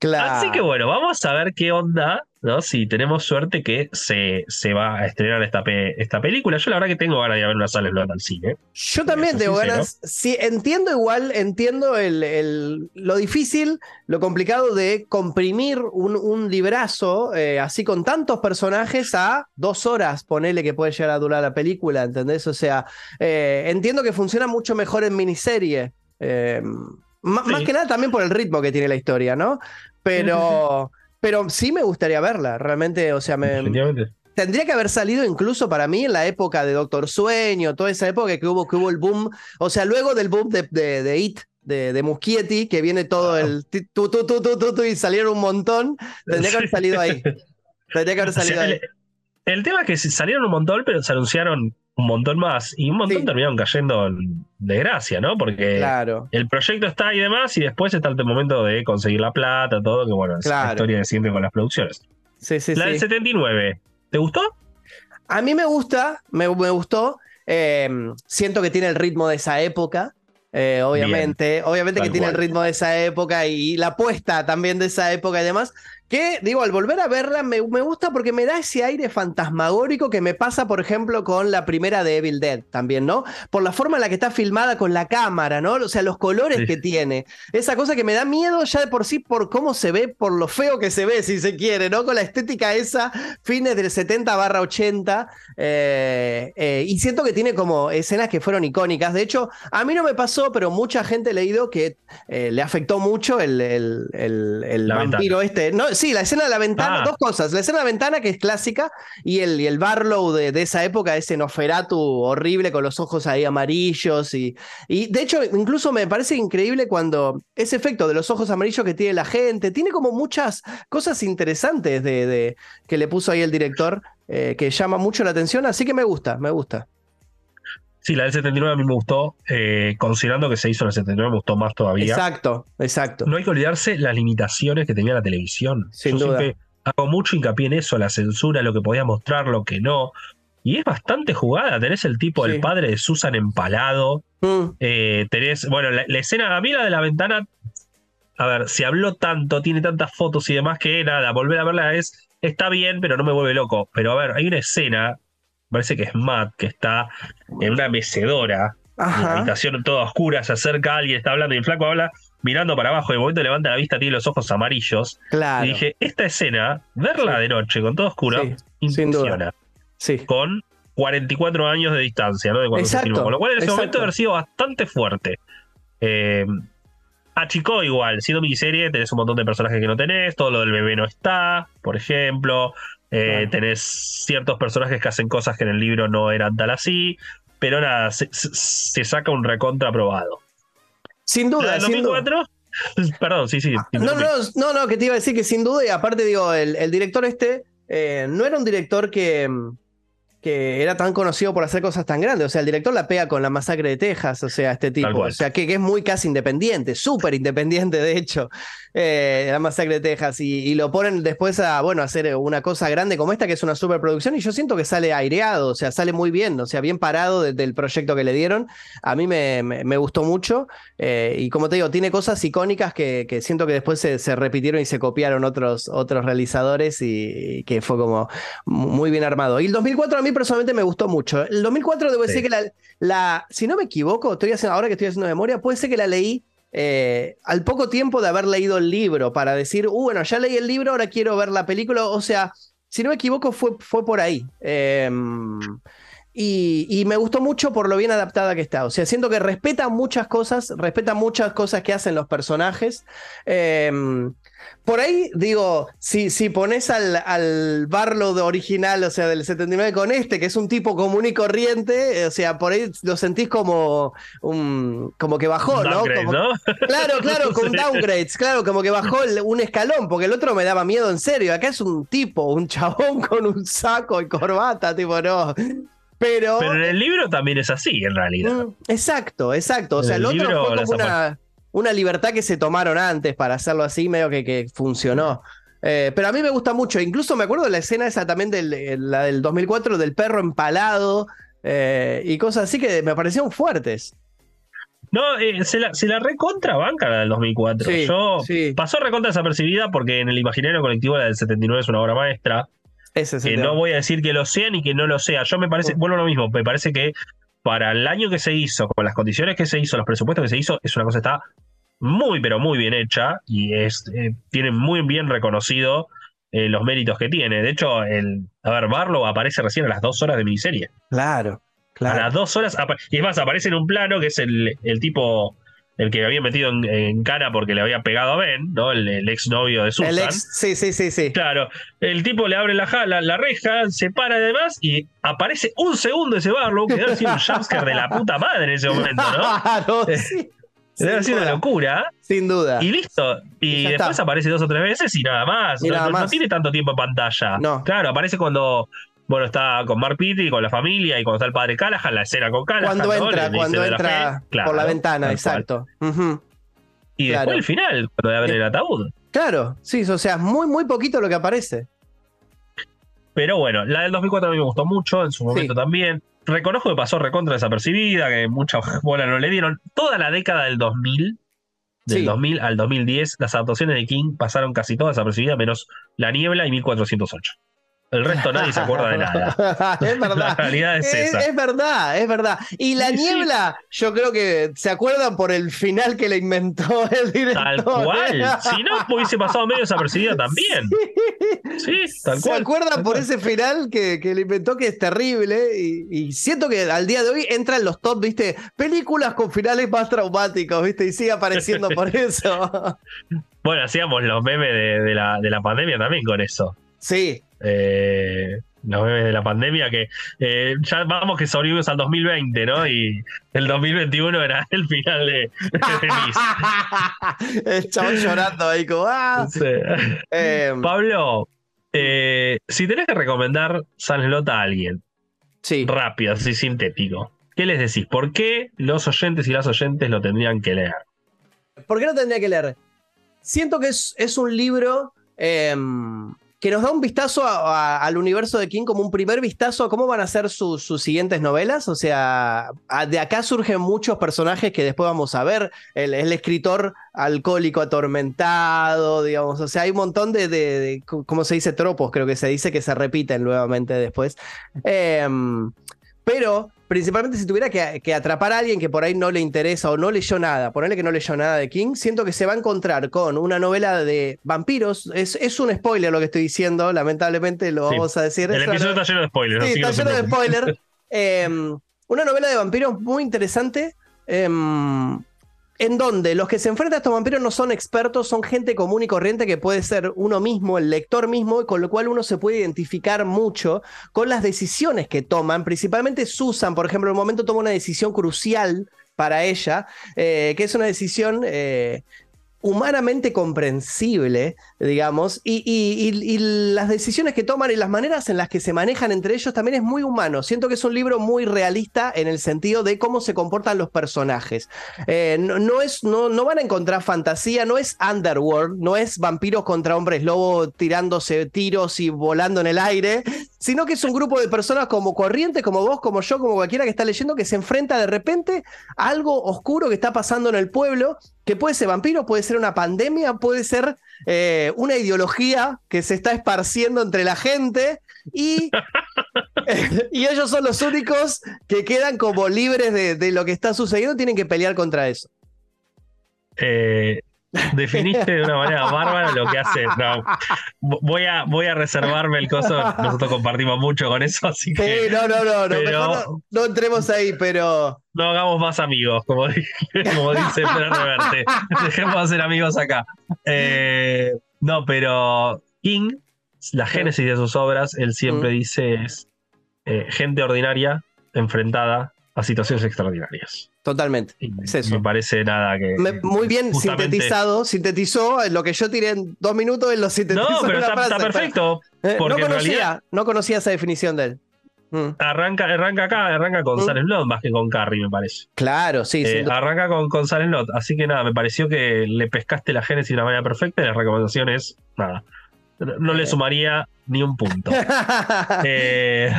D: Claro.
B: Así que bueno, vamos a ver qué onda, ¿no? Si tenemos suerte que se, se va a estrenar esta, pe- esta película. Yo la verdad que tengo ganas de ir a ver una sala al cine.
D: Yo también tengo
B: sincero.
D: ganas. Sí, entiendo igual, entiendo el, el- lo difícil, lo complicado de comprimir un, un librazo eh, así con tantos personajes a dos horas, ponele que puede llegar a durar la película, ¿entendés? O sea, eh, entiendo que funciona mucho mejor en miniserie. eh,
B: Sí.
D: Más que nada también por el ritmo que tiene la historia, ¿no? Pero, pero sí me gustaría verla, realmente, o sea, me. Tendría que haber salido incluso para mí en la época de Doctor Sueño, toda esa época que hubo, que hubo el boom, o sea, luego del boom de, de, de It, de, de Muschietti, que viene todo el tu, tu, tu, y salieron un montón, tendría que haber salido ahí. Tendría que haber
B: O sea,
D: salido ahí.
B: el, el tema es que salieron un montón, pero se anunciaron un montón más. Y un montón
D: Sí.
B: terminaron cayendo en desgracia, ¿no? Porque
D: Claro.
B: el proyecto está y demás, y después está el momento de conseguir la plata, todo, que bueno, es
D: Claro.
B: la historia de siempre con las producciones.
D: Sí, sí,
B: la del 79, ¿te gustó?
D: A mí me gusta, me, me gustó. eh, siento que tiene el ritmo de esa época. eh, obviamente, obviamente que tiene el ritmo de esa época y la apuesta también de esa época y demás. Que digo, al volver a verla me, me gusta porque me da ese aire fantasmagórico que me pasa, por ejemplo, con la primera de Evil Dead también, ¿no? Por la forma en la que está filmada con la cámara, ¿no? O sea, los colores
B: Sí.
D: que tiene. Esa cosa que me da miedo ya de por sí por cómo se ve, por lo feo que se ve, si se quiere, ¿no? Con la estética esa, fines del 70 barra 80. eh, eh, y siento que tiene como escenas que fueron icónicas. De hecho, a mí no me pasó, pero mucha gente he leído que eh, le afectó mucho el, el- el- vampiro este. No, sí, la escena de la ventana,
B: Ah.
D: dos cosas. La escena de la ventana, que es clásica, y el, y el Barlow de, de esa época, ese Noferatu horrible con los ojos ahí amarillos. Y, y de hecho, incluso me parece increíble cuando ese efecto de los ojos amarillos que tiene la gente, tiene como muchas cosas interesantes de, de- que le puso ahí el director, eh, que llama mucho la atención, así que me gusta, me gusta.
B: Sí, la del 79 a mí me gustó, eh, considerando que se hizo en el 79 me gustó más todavía.
D: Exacto, exacto.
B: No hay que olvidarse las limitaciones que tenía la televisión.
D: Sin
B: Yo
D: duda.
B: siempre hago mucho hincapié en eso, la censura, lo que podía mostrar, lo que no. Y es bastante jugada. Tenés el tipo,
D: Sí.
B: el padre de Susan empalado.
D: Mm,
B: eh, tenés, bueno, la, la escena, a mí la de la ventana, a ver, se habló tanto, tiene tantas fotos y demás que nada, volver a verla es, está bien, pero no me vuelve loco. Pero a ver, hay una escena parece que es Matt, que está en una mecedora, en la habitación toda oscura, se acerca alguien, está hablando y el flaco habla mirando para abajo, y de momento levanta la vista, tiene los ojos amarillos.
D: Claro.
B: Y dije, esta escena, verla de noche con todo oscuro, impresiona.
D: Sí.
B: Con 44 años de distancia, ¿no? De cuando se filmó. Con lo cual en ese momento haber sido bastante fuerte. Eh, achicó igual, siendo miniserie, tenés un montón de personajes que no tenés, todo lo del bebé no está, por ejemplo. Eh, tenés ciertos personajes que hacen cosas que en el libro no eran tal así, pero nada, se, saca un recontra aprobado.
D: Sin duda.
B: ¿El 2004? Perdón, sí, sí.
D: No, no, no, no, que te iba a decir que sin duda, y aparte digo, el, director este eh, no era un director que, que era tan conocido por hacer cosas tan grandes. O sea, el director la pega con la masacre de Texas, o sea, este tipo. O sea, que, es muy casi independiente, súper independiente, de hecho, eh, la masacre de Texas. Y, lo ponen después a, bueno, hacer una cosa grande como esta, que es una superproducción. Y yo siento que sale aireado, o sea, sale muy bien, o sea, bien parado del proyecto que le dieron. A mí me, gustó mucho. Eh, y como te digo, tiene cosas icónicas que, siento que después se, repitieron y se copiaron otros, otros realizadores y, y que fue como muy bien armado. Y el 2004 a mí personalmente me gustó mucho. El 2004 debo decir que la, la, si no me equivoco, estoy haciendo, ahora que estoy haciendo memoria, puede ser que la leí eh, al poco tiempo de haber leído el libro para decir, uh, bueno, ya leí el libro, ahora quiero ver la película. O sea, si no me equivoco, fue, fue por ahí. Em, y, me gustó mucho por lo bien adaptada que está. O sea, siento que respeta muchas cosas, respeta muchas cosas que hacen los personajes. Em, por ahí, digo, si, si pones al, al Barlow original, o sea, del 79 con este, que es un tipo común y corriente, o sea, por ahí lo sentís como un, como que bajó, ¿no? Claro, claro, con downgrades, claro, como que bajó un escalón, porque el otro me daba miedo en serio. Acá es un tipo, un chabón con un saco y corbata, tipo, no. Pero,
B: Pero en el libro también es así, en realidad. Mm,
D: exacto, exacto. O sea, el, otro fue como una una libertad que se tomaron antes para hacerlo así, medio que, que funcionó. Eh, pero a mí me gusta mucho. Incluso me acuerdo de la escena esa también del, la del 2004 del perro empalado eh, y cosas así que me parecieron fuertes.
B: No, eh, se, la, se la recontra banca la del 2004. Yo pasó recontra desapercibida porque en el imaginario colectivo la del 79 es una obra maestra.
D: Ese
B: es no voy a decir que lo sea ni que no lo sea. Yo me parece, bueno, lo mismo, me parece que para el año que se hizo, con las condiciones que se hizo, los presupuestos que se hizo, es una cosa que está muy, pero muy bien hecha y es, eh, tiene muy bien reconocido eh, los méritos que tiene. De hecho, el, a ver, Barlow aparece recién a las dos horas de miniserie.
D: Claro, claro.
B: A las dos horas, y es más, aparece en un plano que es el, el tipo el que había metido en, cara porque le había pegado a Ben, ¿no? El, ex novio de Susan. El ex,
D: sí, sí, sí, sí.
B: Claro, el tipo le abre la, la, la reja, se para además y aparece un segundo ese Barlow, que haber sido un jumpscare de la puta madre en ese momento, ¿no? Claro, sí. Debe sido una locura.
D: Sin duda.
B: Y listo. Y, después aparece dos o tres veces y nada más. no, tiene tanto tiempo en pantalla.
D: No.
B: Claro, aparece cuando. Bueno, está con Mark y con la familia y cuando está el padre Callahan, la escena con Callahan.
D: Cuando entra, cuando entra por la ventana, exacto.
B: Y después el final, cuando abre el ataúd.
D: Claro, sí, o sea, muy, muy poquito lo que aparece.
B: Pero bueno, la del 2004 a mí me gustó mucho, en su momento también reconozco que pasó recontra desapercibida, que mucha bola no le dieron. Toda la década del 2000, del 2000 al 2010, las adaptaciones de King pasaron casi todas desapercibidas, menos La Niebla y 1408. El resto nadie se acuerda de nada.
D: es verdad. La realidad es, esa. Es verdad, es verdad. Y la niebla, yo creo que se acuerdan por el final que le inventó el director.
B: Tal cual. si no, hubiese pasado medio desapercibida también. Sí, tal cual.
D: Se acuerdan por ese final que, que, le inventó que es terrible. Y, siento que al día de hoy entran los top, viste, películas con finales más traumáticos, viste, y sigue apareciendo por eso.
B: Bueno, hacíamos los memes de, la, de la pandemia también con eso.
D: Sí,
B: eh, los memes de la pandemia, que eh, ya vamos que sobrevivimos al 2020, ¿no? Y el 2021 era el final de,
D: el chabón llorando ahí como... ¡ah!
B: Em, Pablo, eh, si tenés que recomendar Sanslota a alguien,
D: sí.
B: rápido, así sintético, ¿qué les decís? ¿Por qué los oyentes y las oyentes lo tendrían que leer?
D: ¿Por qué lo tendría que leer? Siento que es, es un libro... Que nos da un vistazo al universo de King como un primer vistazo a cómo van a ser sus siguientes novelas. O sea, de acá surgen muchos personajes que después vamos a ver. El, escritor alcohólico atormentado, digamos. O sea, hay un montón de, de, ¿cómo se dice? Tropos, creo que se dice que se repiten nuevamente después. Em, pero principalmente si tuviera que, atrapar a alguien que por ahí no le interesa o no leyó nada, ponerle que no leyó nada de King, siento que se va a encontrar con una novela de vampiros. Es, un spoiler lo que estoy diciendo, lamentablemente lo vamos a decir.
B: El episodio está lleno de spoilers.
D: Sí, está lleno de spoilers. Em, una novela de vampiros muy interesante. Em, en donde los que se enfrentan a estos vampiros no son expertos, son gente común y corriente que puede ser uno mismo, el lector mismo, con lo cual uno se puede identificar mucho con las decisiones que toman. Principalmente Susan, por ejemplo, en un momento toma una decisión crucial para ella, eh, que es una decisión eh, humanamente comprensible, digamos, y, las decisiones que toman y las maneras en las que se manejan entre ellos también es muy humano. Siento que es un libro muy realista en el sentido de cómo se comportan los personajes. Eh, no, es, no, van a encontrar fantasía, no es Underworld, no es vampiros contra hombres lobo tirándose tiros y volando en el aire, sino que es un grupo de personas como corrientes, como vos, como yo, como cualquiera que está leyendo, que se enfrenta de repente a algo oscuro que está pasando en el pueblo que puede ser vampiro, puede ser una pandemia, puede ser eh, una ideología que se está esparciendo entre la gente y, y ellos son los únicos que quedan como libres de, lo que está sucediendo, tienen que pelear contra eso.
B: Eh, Definiste de una manera bárbara lo que haces. No, voy, a, voy a reservarme el coso. Nosotros compartimos mucho con eso, así que.
D: Sí, no, no, no, no, no, entremos ahí, pero.
B: No hagamos más amigos, como, como dice Pedro Reverte. Dejemos de ser amigos acá. Eh, no, pero King, la génesis de sus obras, él siempre mm. dice es eh, gente ordinaria enfrentada a situaciones extraordinarias.
D: Totalmente. Es eso.
B: Me parece nada que.
D: muy bien sintetizado. Sintetizó lo que yo tiré en dos minutos, él lo sintetizó.
B: No, pero está, perfecto.
D: Eh, no, conocía, no conocía esa definición de él.
B: Mm. Arranca, arranca acá, arranca con mm. Salem más que con Carrie, me parece.
D: Claro, sí.
B: Eh, arranca con, con Salem Así que nada, me pareció que le pescaste la génesis de una manera perfecta y la recomendación es nada. No, le sumaría ni un punto. Eh,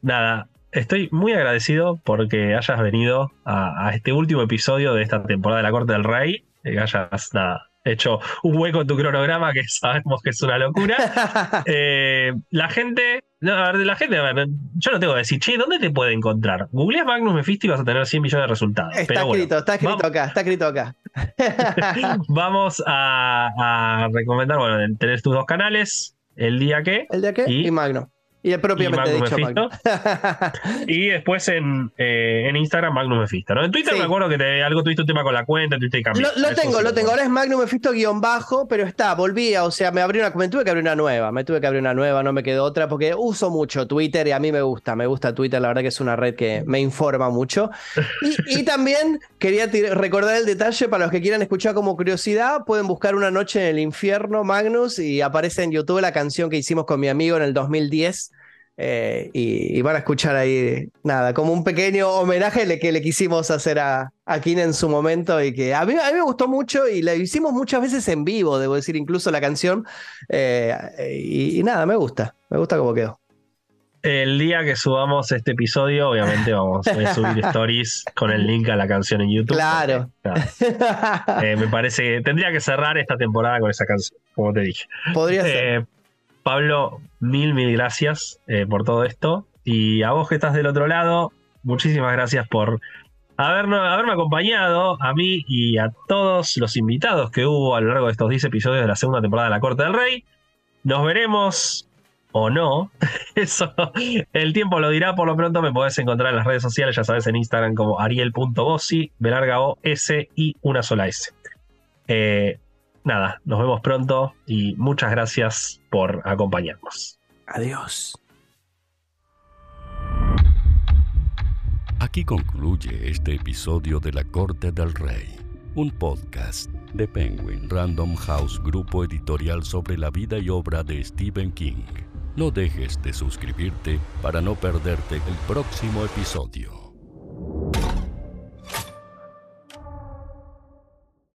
B: nada, estoy muy agradecido porque hayas venido a, este último episodio de esta temporada de la Corte del Rey. Que hayas hecho un hueco en tu cronograma que sabemos que es una locura. Eh, la gente, a ver, la gente, yo no tengo que decir, che, ¿dónde te puede encontrar? Googleas Magnus Mephisto y vas a tener 100 millones de resultados.
D: Está escrito, está escrito acá, está escrito acá.
B: vamos a, recomendar, bueno, tenés tus dos canales, el día que.
D: El día que y, y Magno. Y propiamente dicho Magnum.
B: y después en, eh, en Instagram Magnum Mephisto. ¿no? En Twitter me acuerdo que te, algo tuviste un tema con la cuenta, tuviste
D: que cambiar. Lo, tengo, lo tengo. Ahora es Magnum Mephisto guion bajo, pero está, volvía, o sea, me abrí una, me tuve que abrir una nueva, me tuve que abrir una nueva, no me quedó otra, porque uso mucho Twitter y a mí me gusta, me gusta Twitter, la verdad que es una red que me informa mucho. Y, también quería recordar el detalle para los que quieran escuchar como curiosidad, pueden buscar Una noche en el infierno, Magnus, y aparece en YouTube la canción que hicimos con mi amigo en el 2010 eh, y, van a escuchar ahí, nada, como un pequeño homenaje que le quisimos hacer a, a en su momento y que a mí, a mí me gustó mucho y la hicimos muchas veces en vivo, debo decir, incluso la canción. Eh, y, nada, me gusta, me gusta cómo quedó.
B: El día que subamos este episodio, obviamente vamos a subir stories con el link a la canción en YouTube.
D: Claro.
B: Eh, me parece que tendría que cerrar esta temporada con esa canción, como te dije.
D: Podría ser.
B: Pablo, mil, mil gracias eh, por todo esto. Y a vos que estás del otro lado, muchísimas gracias por haberme, haberme acompañado a mí y a todos los invitados que hubo a lo largo de estos 10 episodios de la segunda temporada de La Corte del Rey. Nos veremos o no. Eso el tiempo lo dirá. Por lo pronto me podés encontrar en las redes sociales, ya sabes, en Instagram como ariel.bossi, belarga O, S y una sola S. Eh, nada, nos vemos pronto y muchas gracias por acompañarnos.
D: Adiós.
A: Aquí concluye este episodio de La Corte del Rey, un podcast de Penguin Random House Grupo Editorial sobre la vida y obra de Stephen King. No dejes de suscribirte para no perderte el próximo episodio.